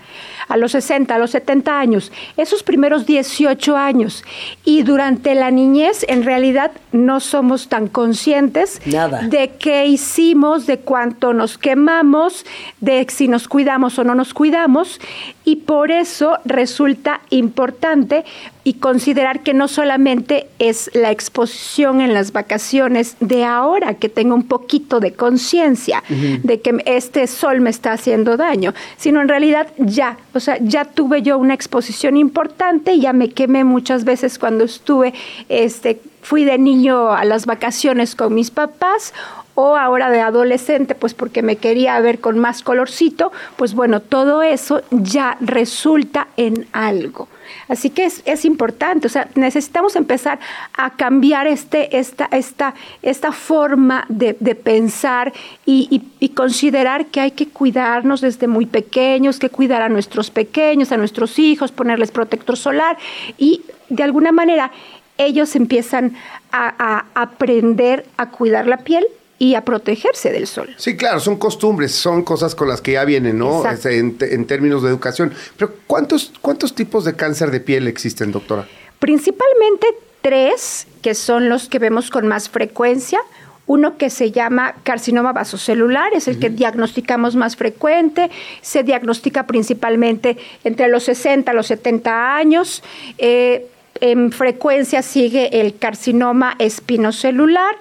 S6: a los 60, a los 70 años, esos primeros 18 años. Y durante la niñez, en realidad, no somos tan conscientes
S3: Nada.
S6: de qué hicimos, de cuánto nos quemamos, de si nos cuidamos o no nos cuidamos. Y por eso resulta importante y considerar que no solamente es la exposición en las vacaciones de ahora, que tengo un poquito de conciencia de que este sol me está haciendo daño, sino en realidad ya, o sea, ya tuve yo una exposición importante, ya me quemé muchas veces cuando estuve, este, fui de niño a las vacaciones con mis papás o ahora de adolescente, pues porque me quería ver con más colorcito, pues bueno, todo eso ya resulta en algo. Así que es, es importante, o sea, necesitamos empezar a cambiar este, esta, esta, esta forma de, de pensar y, y- considerar que hay que cuidarnos desde muy pequeños, que cuidar a nuestros pequeños, a nuestros hijos, ponerles protector solar y de alguna manera ellos empiezan a aprender a cuidar la piel y a protegerse del sol.
S2: Sí, claro, son costumbres, son cosas con las que ya vienen, ¿no? Este, En, te- en términos de educación. Pero ¿cuántos, ¿cuántos tipos de cáncer de piel existen, doctora?
S6: Principalmente tres, que son los que vemos con más frecuencia. Uno que se llama carcinoma vasocelular, es el que diagnosticamos más frecuente, se diagnostica principalmente entre los 60 a los 70 años. Eh, en frecuencia sigue el carcinoma espinocelular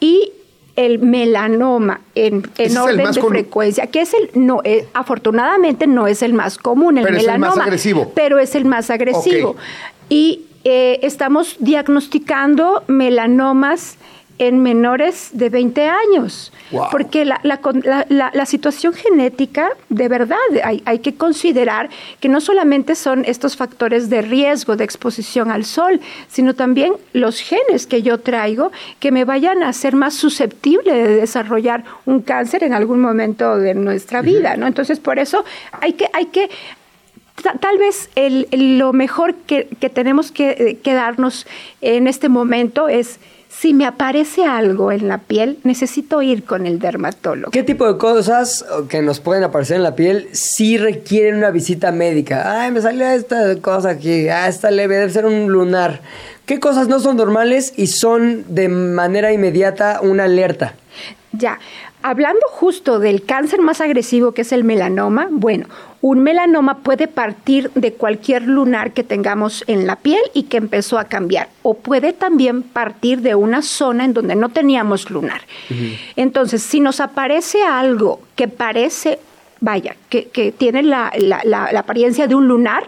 S6: y el melanoma en, en orden de frecuencia, que es el, no, eh, afortunadamente no es el más común, el
S2: Pero es el más
S6: melanoma,
S2: agresivo.
S6: pero es el más agresivo. Y eh, estamos diagnosticando melanomas en menores de 20 años.
S2: Wow.
S6: Porque la, la la- situación genética, de verdad, hay, hay que considerar que no solamente son estos factores de riesgo de exposición al sol, sino también los genes que yo traigo que me vayan a ser más susceptible de desarrollar un cáncer en algún momento de nuestra vida, ¿no? Entonces, por eso hay que, hay que ta- tal vez el- el- lo mejor que, que tenemos que, eh, que darnos en este momento es si me aparece algo en la piel, necesito ir con el dermatólogo.
S3: ¿Qué tipo de cosas que nos pueden aparecer en la piel sí requieren una visita médica? Ay, me salió esta cosa aquí, ah, esta leve, debe ser un lunar. ¿Qué cosas no son normales y son de manera inmediata una alerta?
S6: Ya, hablando justo del cáncer más agresivo que es el melanoma, bueno, un melanoma puede partir de cualquier lunar que tengamos en la piel y que empezó a cambiar, o puede también partir de una zona en donde no teníamos lunar. Entonces, si nos aparece algo que parece, vaya, que, que tiene la, la- la- la apariencia de un lunar,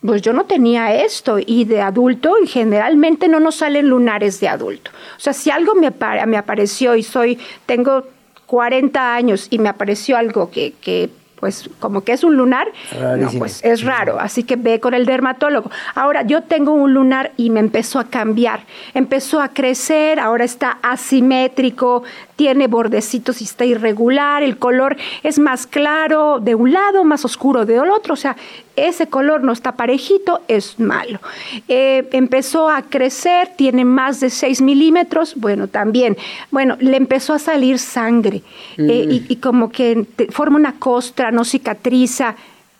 S6: pues yo no tenía esto y de adulto y generalmente no nos salen lunares de adulto. O sea, si algo me, me apareció y soy, tengo 40 años y me apareció algo que, que pues como que es un lunar, no, pues es raro, así que ve con el dermatólogo. Ahora, yo tengo un lunar y me empezó a cambiar, empezó a crecer, ahora está asimétrico, tiene bordecitos y está irregular, el color es más claro de un lado, más oscuro del otro, o sea, ese color no está parejito, es malo. Eh, empezó a crecer, tiene más de 6 milímetros, bueno, también, bueno, le empezó a salir sangre eh, y, y como que te- forma una costra, no cicatriza.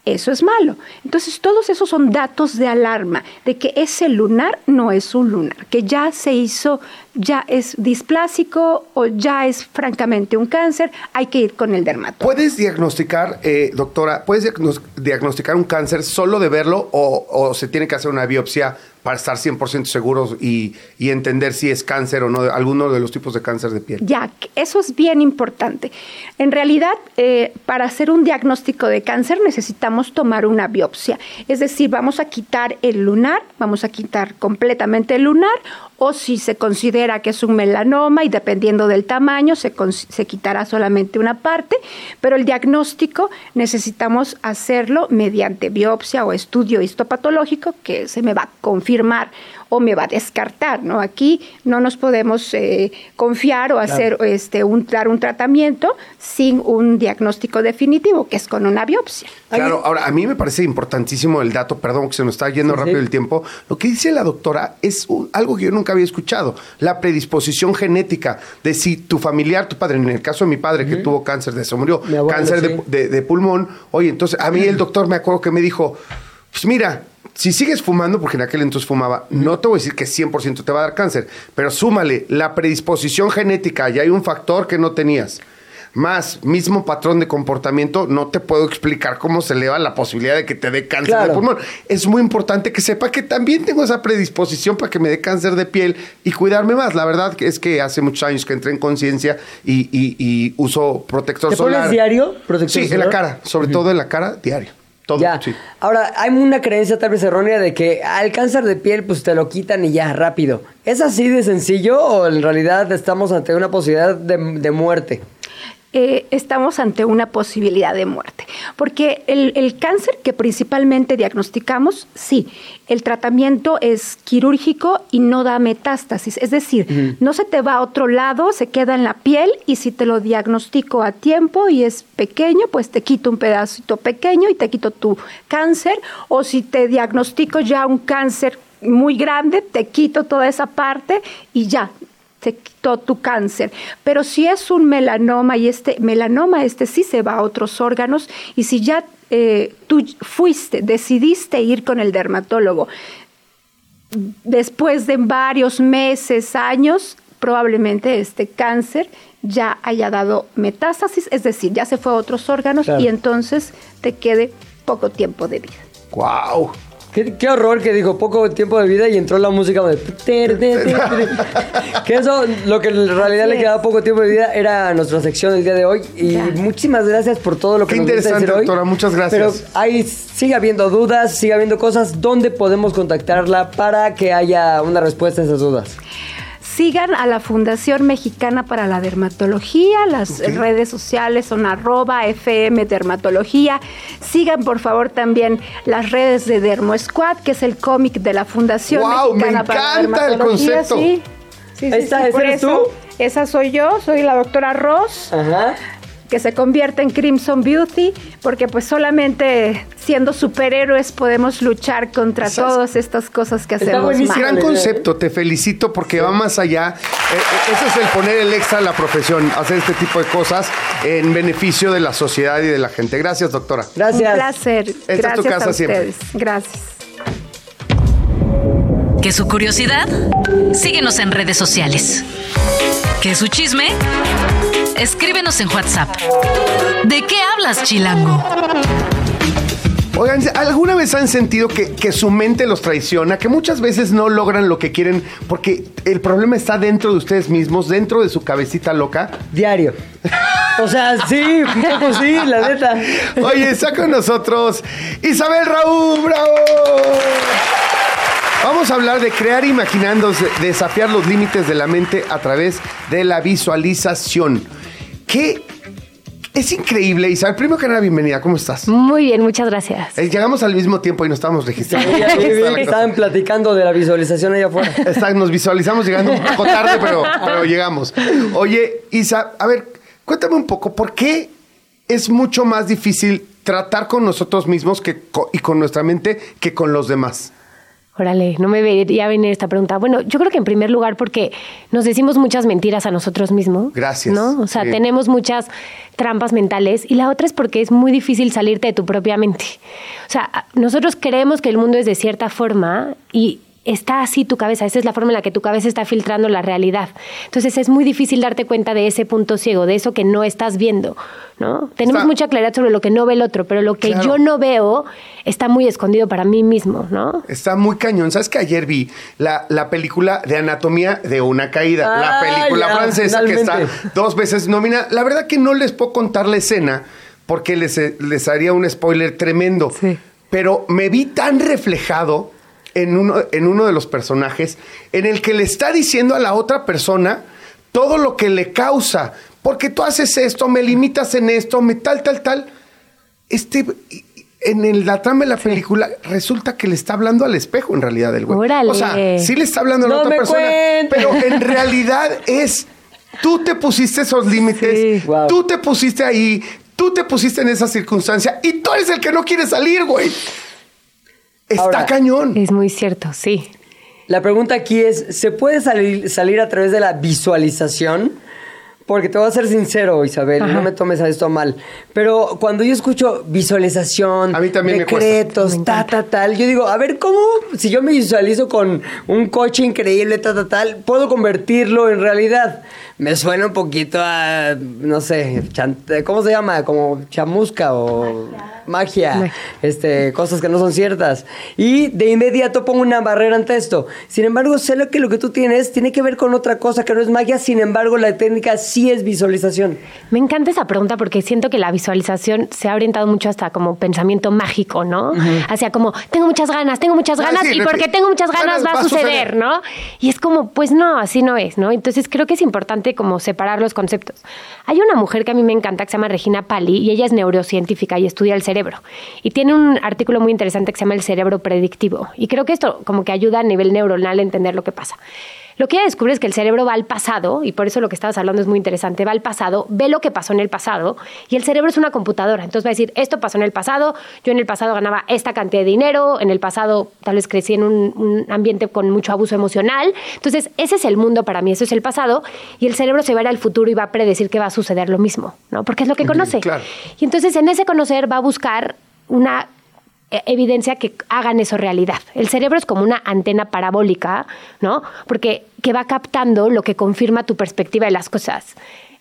S6: Eso es malo. Entonces, todos esos son datos de alarma de que ese lunar no es un lunar, que ya se hizo, ya es displásico o ya es francamente un cáncer, hay que ir con el dermatólogo.
S2: ¿Puedes diagnosticar, eh, doctora, puedes diagnos- diagnosticar un cáncer solo de verlo o, o se tiene que hacer una biopsia para estar 100% seguros y, entender si es cáncer o no, alguno de los tipos de cáncer de piel?
S6: Ya, eso es bien importante. En realidad, eh, para hacer un diagnóstico de cáncer necesitamos tomar una biopsia. Es decir, vamos a quitar el lunar, vamos a quitar completamente el lunar, o si se considera que es un melanoma y dependiendo del tamaño se, se quitará solamente una parte, pero el diagnóstico necesitamos hacerlo mediante biopsia o estudio histopatológico que se me va a confirmar o me va a descartar, ¿no? Aquí no nos podemos eh, confiar o hacer este un dar un tratamiento sin un diagnóstico definitivo, que es con una biopsia.
S2: Claro, ahora a mí me parece importantísimo el dato, perdón que se nos está yendo
S3: Sí,
S2: rápido
S3: sí.
S2: el tiempo. Lo que dice la doctora es un- algo que yo nunca había escuchado, la predisposición genética de si tu familiar, tu padre, en el caso de mi padre que tuvo cáncer de se murió,
S3: abuelo,
S2: cáncer de- de pulmón, oye, entonces a mí el doctor me acuerdo que me dijo, pues mira, si sigues fumando, porque en aquel entonces fumaba, no te voy a decir que 100% te va a dar cáncer, pero súmale la predisposición genética y hay un factor que no tenías. Más mismo patrón de comportamiento, no te puedo explicar cómo se eleva la posibilidad de que te dé cáncer
S3: Claro.
S2: de pulmón. Es muy importante que sepa que también tengo esa predisposición para que me dé cáncer de piel y cuidarme más. La verdad es que hace muchos años que entré en conciencia y, y- y uso protector
S3: ¿Te
S2: solar.
S3: pones diario protector
S2: Sí, en la cara, sobre todo en la cara, diario. Todo,
S3: Ya.
S2: sí.
S3: Ahora, hay una creencia tal vez errónea de que al cáncer de piel pues te lo quitan y ya, rápido. ¿Es así de sencillo o en realidad estamos ante una posibilidad de, de muerte?
S6: Eh, estamos ante una posibilidad de muerte. Porque el, el cáncer que principalmente diagnosticamos, sí, el tratamiento es quirúrgico y no da metástasis. Es decir, no se te va a otro lado, se queda en la piel y si te lo diagnostico a tiempo y es pequeño, pues te quito un pedacito pequeño y te quito tu cáncer. O si te diagnostico ya un cáncer muy grande, te quito toda esa parte y ya, se quitó tu cáncer. Pero si es un melanoma y este melanoma, este sí se va a otros órganos y si ya eh, tú fuiste, decidiste ir con el dermatólogo después de varios meses, años, probablemente este cáncer ya haya dado metástasis, es decir, ya se fue a otros órganos
S3: Claro.
S6: y entonces te quede poco tiempo de vida.
S2: ¡Wow!
S3: Qué, qué horror que dijo poco tiempo de vida y entró la música de... que eso, lo que en realidad
S6: Así
S3: le
S6: es.
S3: quedaba poco tiempo de vida era nuestra sección el día de hoy. Y
S6: Ya.
S3: muchísimas gracias por todo lo que
S2: Qué
S3: nos decir
S2: interesante,
S3: hoy.
S2: doctora, muchas gracias.
S3: Pero ahí sigue habiendo dudas, sigue habiendo cosas. ¿Dónde podemos contactarla para que haya una respuesta a esas dudas?
S6: Sigan a la Fundación Mexicana para la Dermatología, las redes sociales son arroba FM Dermatología. Sigan por favor también las redes de Dermo Squad, que es el cómic de la Fundación Mexicana para la
S2: encanta el
S6: Dermatología.
S2: concepto.
S6: Sí, sí, sí,
S3: ¿Esta-
S6: sí,
S3: esa
S6: por
S3: eres
S6: eso.
S3: tú?
S6: Esa soy yo, soy la doctora Ross
S3: Ajá.
S6: Que se convierte en Crimson Beauty, porque pues solamente siendo superhéroes podemos luchar contra
S2: ¿Sabes?
S6: todas estas cosas que
S3: Está
S6: hacemos mal.
S2: Gran concepto, te felicito porque va más allá. Eh, eh, ese es el poner el extra a la profesión, hacer este tipo de cosas en beneficio de la sociedad y de la gente. Gracias, doctora.
S3: Gracias.
S6: Un placer.
S2: Esta es tu
S6: Gracias
S2: casa
S6: a
S2: siempre.
S6: ustedes. Gracias.
S4: ¿Que su curiosidad? Síguenos en redes sociales. ¿Que su chisme? Escríbenos en WhatsApp. ¿De qué hablas, Chilango?
S2: Oigan, ¿alguna vez han sentido que, que su mente los traiciona? Que muchas veces no logran lo que quieren porque el problema está dentro de ustedes mismos, dentro de su cabecita loca.
S3: Diario. O sea, sí, un poco sí, la neta.
S2: Oye, está con nosotros Isabel Raúl, bravo. Vamos a hablar de crear imaginando, desafiar los límites de la mente a través de la visualización. Que es increíble, Isabel. Primero que nada, bienvenida. ¿Cómo estás?
S7: Muy bien, muchas gracias.
S2: Eh, Llegamos al mismo tiempo y nos estamos registrando.
S3: Que estaban platicando de la visualización allá afuera.
S2: Está- nos visualizamos llegando un poco tarde, pero, pero llegamos. Oye, Isa, a ver, cuéntame un poco, ¿por qué es mucho más difícil tratar con nosotros mismos que co- y con nuestra mente que con los demás?
S7: Órale, no me vería venir esta pregunta. Bueno, yo creo que en primer lugar porque nos decimos muchas mentiras a nosotros mismos.
S2: Gracias.
S7: ¿No? O sea,
S2: Sí.
S7: tenemos muchas trampas mentales y la otra es porque es muy difícil salirte de tu propia mente. O sea, nosotros creemos que el mundo es de cierta forma y está así tu cabeza, esa es la forma en la que tu cabeza está filtrando la realidad. Entonces es muy difícil darte cuenta de ese punto ciego, de eso que no estás viendo, ¿no? Tenemos
S2: Está-
S7: mucha claridad sobre lo que no ve el otro, pero lo que
S2: Claro.
S7: yo no veo está muy escondido para mí mismo, ¿no?
S2: Está muy cañón. ¿Sabes que ayer vi la, la película de Anatomía de una caída? la
S3: Ah,
S2: película
S3: ya,
S2: francesa que está dos veces nominada. La verdad que no les puedo contar la escena porque les, les haría un spoiler tremendo.
S3: Sí.
S2: Pero me vi tan reflejado en uno, en uno de los personajes en el que le está diciendo a la otra persona todo lo que le causa. Porque tú haces esto, me limitas en esto, me tal, tal, tal. Este, en el- la trama de la película resulta que le está hablando al espejo en realidad el güey.
S7: Órale.
S2: O sea, sí le está hablando a la
S3: No
S2: otra persona,
S3: cuentes.
S2: pero en realidad es tú te pusiste esos límites,
S3: Sí. Wow.
S2: tú te pusiste ahí, tú te pusiste en esa circunstancia y tú eres el que no quiere salir, güey. Está
S3: Ahora,
S2: cañón.
S7: Es muy cierto, sí.
S3: La pregunta aquí es, ¿se puede salir, salir a través de la visualización? Porque te voy a ser sincero, Isabel,
S7: Ajá.
S3: no me tomes a esto mal. Pero cuando yo escucho visualización,
S2: A mí también
S3: decretos,
S7: Me
S3: ta, ta, tal, yo digo, a ver, ¿cómo? Si yo me visualizo con un coche increíble, ta, ta, tal, puedo convertirlo en realidad. Me suena un poquito a, no sé, chan- ¿cómo se llama? Como chamusca o magia,
S7: Magia.
S3: este, cosas que no son ciertas. Y de inmediato pongo una barrera ante esto. Sin embargo, sé lo que lo que tú tienes tiene que ver con otra cosa que no es magia, sin embargo, la técnica sí es visualización.
S7: Me encanta esa pregunta porque siento que la visualización se ha orientado mucho hasta como pensamiento mágico, ¿no? Hacia como, tengo muchas ganas, tengo muchas
S2: Ah,
S7: ganas
S2: sí,
S7: y porque tengo muchas ganas va a suceder, ¿no? Y es como, pues no, así no es, ¿no? Entonces creo que es importante como separar los conceptos. Hay una mujer que a mí me encanta que se llama Regina Pali y ella es neurocientífica y estudia el cerebro. Y tiene un artículo muy interesante que se llama El cerebro predictivo. Y creo que esto como que ayuda a nivel neuronal a entender lo que pasa. Lo que ella descubre es que el cerebro va al pasado, y por eso lo que estabas hablando es muy interesante, va al pasado, ve lo que pasó en el pasado, y el cerebro es una computadora. Entonces va a decir, esto pasó en el pasado, yo en el pasado ganaba esta cantidad de dinero, en el pasado tal vez crecí en un, un ambiente con mucho abuso emocional. Entonces ese es el mundo para mí, eso es el pasado, y el cerebro se va a ir al futuro y va a predecir que va a suceder lo mismo, ¿no? Porque es lo que conoce.
S2: claro.
S7: Y entonces en ese conocer va a buscar una evidencia que hagan eso realidad. El cerebro es como una antena parabólica, ¿no? Porque que va captando lo que confirma tu perspectiva de las cosas.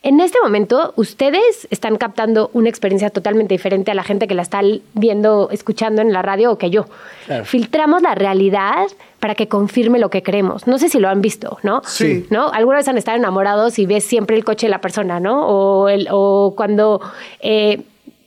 S7: En este momento, ustedes están captando una experiencia totalmente diferente a la gente que la está viendo, escuchando en la radio o que yo. Filtramos la realidad para que confirme lo que creemos. No sé si lo han visto, ¿no?
S2: Sí.
S7: ¿No? Alguna vez han estado enamorados y ves siempre el coche de la persona, ¿no? O, el, o cuando eh,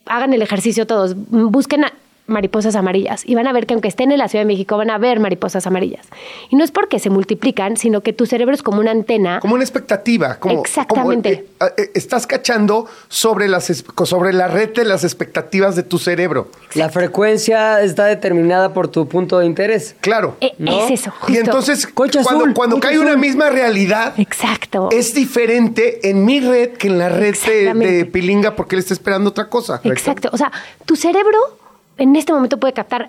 S7: hagan el ejercicio todos, busquen a- mariposas amarillas y van a ver que aunque estén en la Ciudad de México van a ver mariposas amarillas. Y no es porque se multiplican, sino que tu cerebro es como una antena.
S2: Como una expectativa. Como,
S7: Exactamente.
S2: como, eh, eh, estás cachando sobre, las, sobre la red de las expectativas de tu cerebro.
S3: La frecuencia está determinada por tu punto de interés.
S2: Claro.
S7: Eh,
S3: ¿no?
S7: Es eso.
S2: y entonces,
S3: Concha
S2: cuando,
S3: azul,
S2: cuando cae una misma realidad,
S7: Exacto.
S2: es diferente en mi red que en la red de, de Pilinga porque él está esperando otra cosa.
S7: Exacto. O sea, tu cerebro en este momento puede captar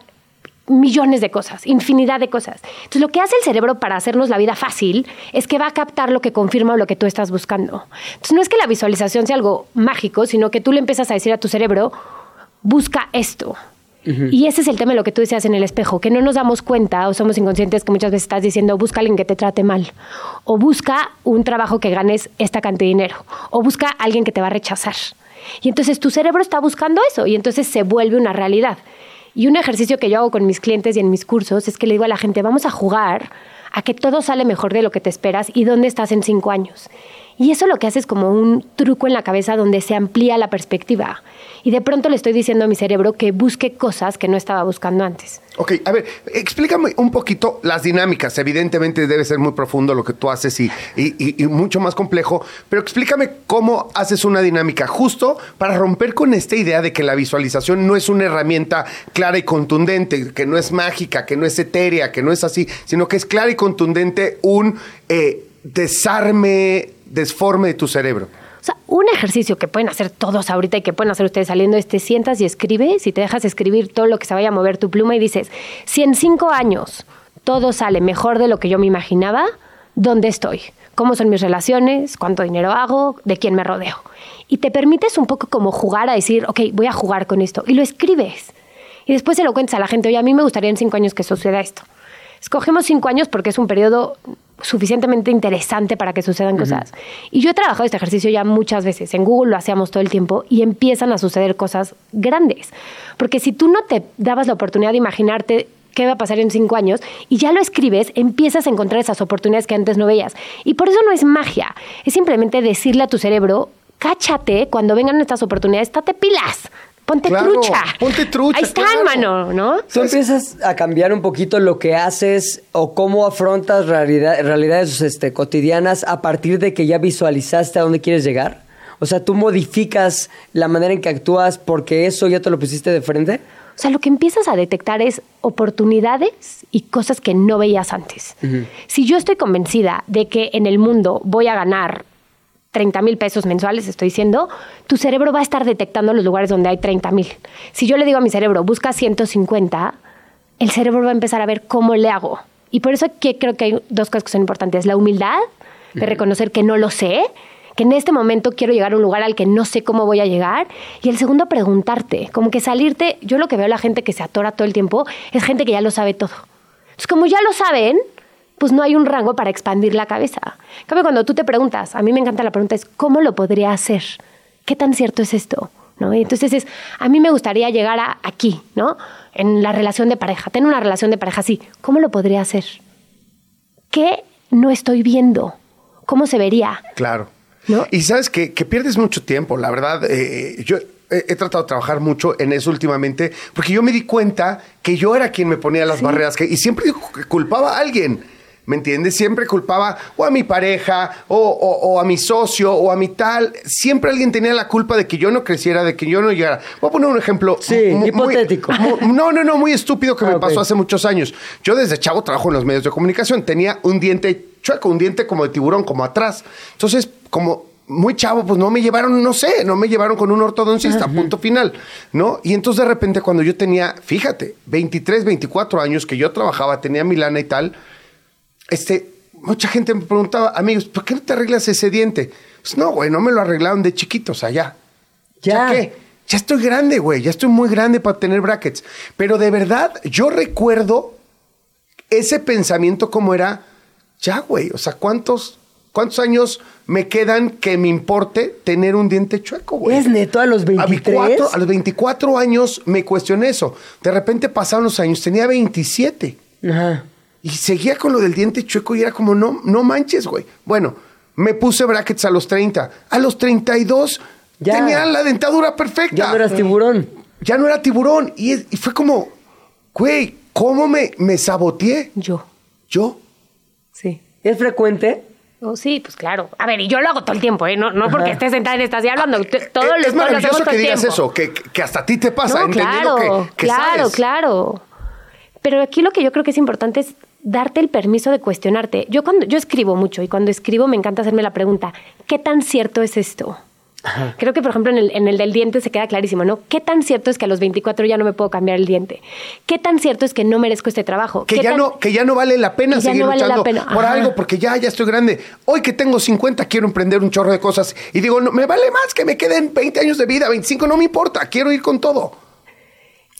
S7: millones de cosas, infinidad de cosas. Entonces, lo que hace el cerebro para hacernos la vida fácil es que va a captar lo que confirma lo que tú estás buscando. Entonces, no es que la visualización sea algo mágico, sino que tú le empiezas a decir a tu cerebro, busca esto. Y ese es el tema de lo que tú decías en el espejo, que no nos damos cuenta o somos inconscientes que muchas veces estás diciendo, busca a alguien que te trate mal, o busca un trabajo que ganes esta cantidad de dinero, o busca a alguien que te va a rechazar. Y entonces tu cerebro está buscando eso y entonces se vuelve una realidad. Y un ejercicio que yo hago con mis clientes y en mis cursos es que le digo a la gente, vamos a jugar a que todo sale mejor de lo que te esperas y dónde estás en cinco años. Y eso lo que hace es como un truco en la cabeza donde se amplía la perspectiva. Y de pronto le estoy diciendo a mi cerebro que busque cosas que no estaba buscando antes.
S2: Ok, a ver, explícame un poquito las dinámicas. Evidentemente debe ser muy profundo lo que tú haces y, y- mucho más complejo, pero explícame cómo haces una dinámica justo para romper con esta idea de que la visualización no es una herramienta clara y contundente, que no es mágica, que no es etérea, que no es así, sino que es clara y contundente un eh, desarme, desforme de tu cerebro.
S7: O sea, un ejercicio que pueden hacer todos ahorita y que pueden hacer ustedes saliendo es te sientas y escribes y te dejas escribir todo lo que se vaya a mover tu pluma y dices, si en cinco años todo sale mejor de lo que yo me imaginaba, ¿dónde estoy? ¿Cómo son mis relaciones? ¿Cuánto dinero hago? ¿De quién me rodeo? Y te permites un poco como jugar a decir, ok, voy a jugar con esto. Y lo escribes. Y después se lo cuentas a la gente, oye, a mí me gustaría en cinco años que suceda esto. Escogemos cinco años porque es un periodo suficientemente interesante para que sucedan cosas. Y yo he trabajado este ejercicio ya muchas veces. En Google lo hacíamos todo el tiempo y empiezan a suceder cosas grandes. Porque si tú no te dabas la oportunidad de imaginarte qué va a pasar en cinco años y ya lo escribes, empiezas a encontrar esas oportunidades que antes no veías. Y por eso no es magia, es simplemente decirle a tu cerebro, cáchate cuando vengan estas oportunidades, tate pilas. Ponte
S2: Claro,
S7: trucha.
S2: ponte trucha,
S7: Ahí está,
S2: claro.
S7: mano, ¿no?
S3: Tú empiezas a cambiar un poquito lo que haces o cómo afrontas realidad- realidades este, cotidianas a partir de que ya visualizaste a dónde quieres llegar. O sea, tú modificas la manera en que actúas porque eso ya te lo pusiste de frente.
S7: O O sea, lo que empiezas a detectar es oportunidades y cosas que no veías antes. Si yo estoy convencida de que en el mundo voy a ganar 30 mil pesos mensuales, estoy diciendo, tu cerebro va a estar detectando los lugares donde hay 30 mil. Si yo le digo a mi cerebro, busca 150, el cerebro va a empezar a ver cómo le hago. Y por eso aquí creo que hay dos cosas que son importantes. La humildad de reconocer que no lo sé, que en este momento quiero llegar a un lugar al que no sé cómo voy a llegar. Y el segundo, preguntarte, como que salirte, yo lo que veo a la gente que se atora todo el tiempo es gente que ya lo sabe todo. Entonces, como ya lo saben, pues no hay un rango para expandir la cabeza. En cambio, cuando tú te preguntas, a mí me encanta la pregunta, es ¿cómo lo podría hacer? ¿Qué tan cierto es esto? ¿No? Y entonces es, a mí me gustaría llegar a aquí, ¿no? En la relación de pareja, tener una relación de pareja así. ¿Cómo lo podría hacer? ¿Qué no estoy viendo? ¿Cómo se vería?
S2: Claro.
S7: ¿No?
S2: Y sabes que, que pierdes mucho tiempo, la verdad. eh, yo he, he tratado de trabajar mucho en eso últimamente, porque yo me di cuenta que yo era quien me ponía las barreras que, y siempre culpaba a alguien. ¿Me entiendes? Siempre culpaba o a mi pareja, o, o- o a mi socio, o a mi tal. Siempre alguien tenía la culpa de que yo no creciera, de que yo no llegara. Voy a poner un ejemplo.
S3: Sí,
S2: muy-
S3: hipotético.
S2: mu- no, no, no, muy estúpido que
S3: Ah,
S2: me
S3: ok.
S2: pasó hace muchos años. Yo desde chavo trabajo en los medios de comunicación. Tenía un diente chueco, un diente como de tiburón, como atrás. Entonces, como muy chavo, pues no me llevaron, no sé, no me llevaron con un ortodoncista, punto final, ¿no? Y entonces de repente cuando yo tenía, fíjate, 23, 24 años que yo trabajaba, tenía mi lana y tal, este, mucha gente me preguntaba, amigos, ¿por qué no te arreglas ese diente? Pues no, güey, no me lo arreglaron de chiquito, o sea, ya.
S3: Ya.
S2: qué? Ya estoy grande, güey, ya estoy muy grande para tener brackets. Pero de verdad, yo recuerdo ese pensamiento como era, ya, güey, o sea, ¿cuántos, ¿cuántos años me quedan que me importe tener un diente chueco, güey?
S3: ¿Es neto a los 23?
S2: A, cuatro- a los 24 años me cuestioné eso. De repente pasaron los años, tenía 27.
S3: Ajá.
S2: Y seguía con lo del diente chueco y era como, no, no manches, güey. Bueno, me puse brackets a los 30. A los 32
S3: Ya.
S2: tenía la dentadura perfecta.
S3: Ya no eras tiburón.
S2: Ya no era tiburón. Y, es- y fue como, güey, ¿cómo me, me saboteé?
S7: Yo.
S2: Yo.
S7: Sí.
S3: ¿Es frecuente?
S7: Oh, sí, pues claro. A ver, y yo lo hago todo el tiempo, ¿eh? No, no porque estés sentada en esta silla hablando. Todo
S2: Eh,
S7: lo
S2: es
S7: todo lo hacemos
S2: maravilloso
S7: todo
S2: que digas
S7: tiempo.
S2: eso, que, que hasta a ti te pasa,
S7: No,
S2: entendiendo
S7: claro,
S2: que, que
S7: claro,
S2: sabes.
S7: claro. Pero aquí lo que yo creo que es importante es darte el permiso de cuestionarte. Yo cuando yo escribo mucho y cuando escribo me encanta hacerme la pregunta, ¿qué tan cierto es esto? Creo que, por ejemplo, en el, en el del diente se queda clarísimo, ¿no? ¿Qué tan cierto es que a los 24 ya no me puedo cambiar el diente? ¿Qué tan cierto es que no merezco este trabajo?
S2: Que
S7: ¿Qué
S2: ya,
S7: tan-
S2: no, que ya no vale la pena seguir
S7: no vale la
S2: luchando
S7: pena,
S2: por
S7: ajá.
S2: algo, porque ya, ya estoy grande. Hoy que tengo 50, quiero emprender un chorro de cosas. Y digo, no, me vale más que me queden 20 años de vida, 25, no me importa, quiero ir con todo.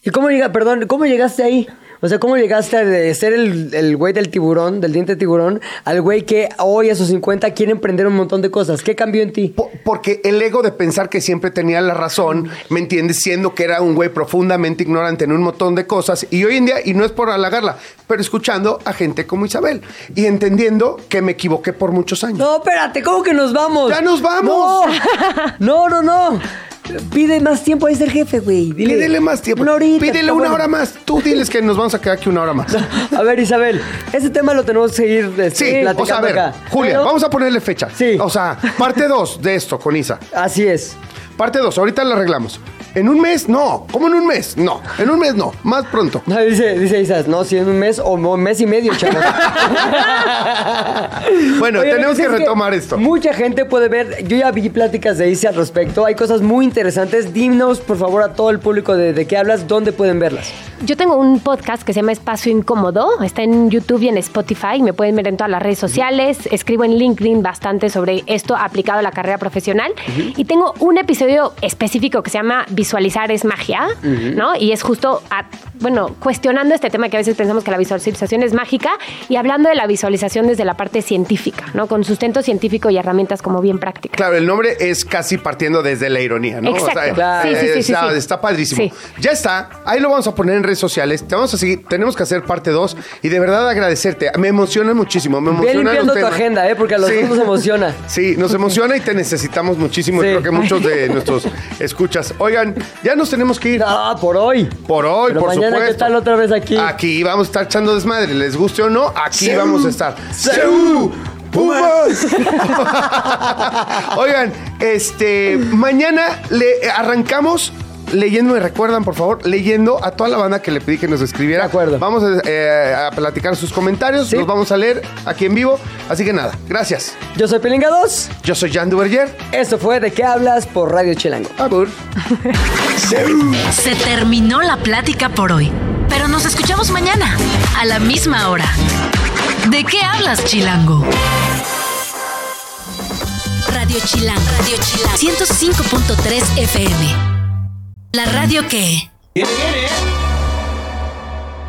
S3: ¿Y cómo llega, perdón, cómo llegaste ahí? O sea, ¿cómo llegaste de ser el, el güey del tiburón, del diente de tiburón, al güey que hoy a sus 50 quiere emprender un montón de cosas? ¿Qué cambió en ti?
S2: Po- Porque el ego de pensar que siempre tenía la razón, ¿me entiendes? Siendo que era un güey profundamente ignorante en un montón de cosas. Y hoy en día, y no es por halagarla, pero escuchando a gente como Isabel y entendiendo que me equivoqué por muchos años.
S3: No, espérate, ¿cómo que nos vamos?
S2: ¡Ya nos vamos!
S3: No, no, no. no. Pide más tiempo, ahí está el jefe, güey. Dile,
S2: Pídele más tiempo.
S3: Una horita.
S2: Pídele una
S3: bueno.
S2: hora más. Tú diles que nos vamos a quedar aquí una hora más.
S3: A ver, Isabel, ese tema lo tenemos que seguir este,
S2: Sí,
S3: platicando
S2: o sea, a ver,
S3: acá.
S2: Julia,
S3: Pero-
S2: vamos a ponerle fecha.
S3: Sí.
S2: O sea, parte 2 de esto con Isa.
S3: Así es.
S2: Parte 2, ahorita la arreglamos. ¿En un mes? No. ¿Cómo en un mes? No. En un mes no. Más pronto.
S3: No, dice, dice Isa, no, si en un mes o un mes y medio, chavos.
S2: Bueno,
S3: Oye,
S2: tenemos que retomar esto.
S3: Mucha gente puede ver, yo ya vi pláticas de Isa al respecto, hay cosas muy interesantes. Dinos, por favor, a todo el público de, de qué hablas, dónde pueden verlas.
S7: Yo tengo un podcast que se llama Espacio Incómodo, está en YouTube y en Spotify, me pueden ver en todas las redes sociales, escribo en LinkedIn bastante sobre esto aplicado a la carrera profesional y tengo un episodio específico que se llama Visualizar es magia, ¿no? Y es justo, a- bueno, cuestionando este tema que a veces pensamos que la visualización es mágica y hablando de la visualización desde la parte científica, ¿no? Con sustento científico y herramientas como bien prácticas.
S2: Claro, el nombre es casi partiendo desde la ironía, ¿no?
S7: Exacto.
S3: Claro.
S7: Sí, sí, sí, sí,
S2: está,
S7: sí.
S2: está padrísimo.
S7: Sí.
S2: Ya está. Ahí lo vamos a poner en redes sociales. Te vamos a seguir. Tenemos que hacer parte 2 y de verdad agradecerte. Me emociona muchísimo. Me
S3: Ve
S2: emociona
S3: limpiando
S2: los
S3: tu agenda, ¿eh? Porque a los
S2: Sí.
S3: dos nos emociona.
S2: Sí, nos emociona y te necesitamos muchísimo. y
S3: Sí.
S2: Creo que muchos de nuestros escuchas. Oigan, ya nos tenemos que ir.
S3: Ah, por hoy.
S2: Por hoy,
S3: Pero
S2: por
S3: mañana,
S2: supuesto.
S3: ¿qué tal otra vez aquí?
S2: Aquí vamos a estar echando desmadre. Les guste o no, aquí
S3: Seú.
S2: vamos a estar.
S3: Seú.
S2: ¡Pumas! Oigan, este, mañana le arrancamos leyendo, me recuerdan, por favor, leyendo a toda la banda que le pedí que nos escribiera.
S3: De acuerdo.
S2: Vamos a, eh, a platicar sus comentarios,
S3: Sí.
S2: los vamos a leer aquí en vivo. Así que nada, gracias.
S3: Yo soy Pilinga 2.
S2: Yo soy Jan Duverger.
S3: Esto fue ¿De qué hablas? por Radio Chilango.
S2: Abur.
S4: Se terminó la plática por hoy, pero nos escuchamos mañana a la misma hora. ¿De qué hablas, Chilango? Radio Chilango, Radio Chilango, 105.3 FM. La radio que...
S8: Viene.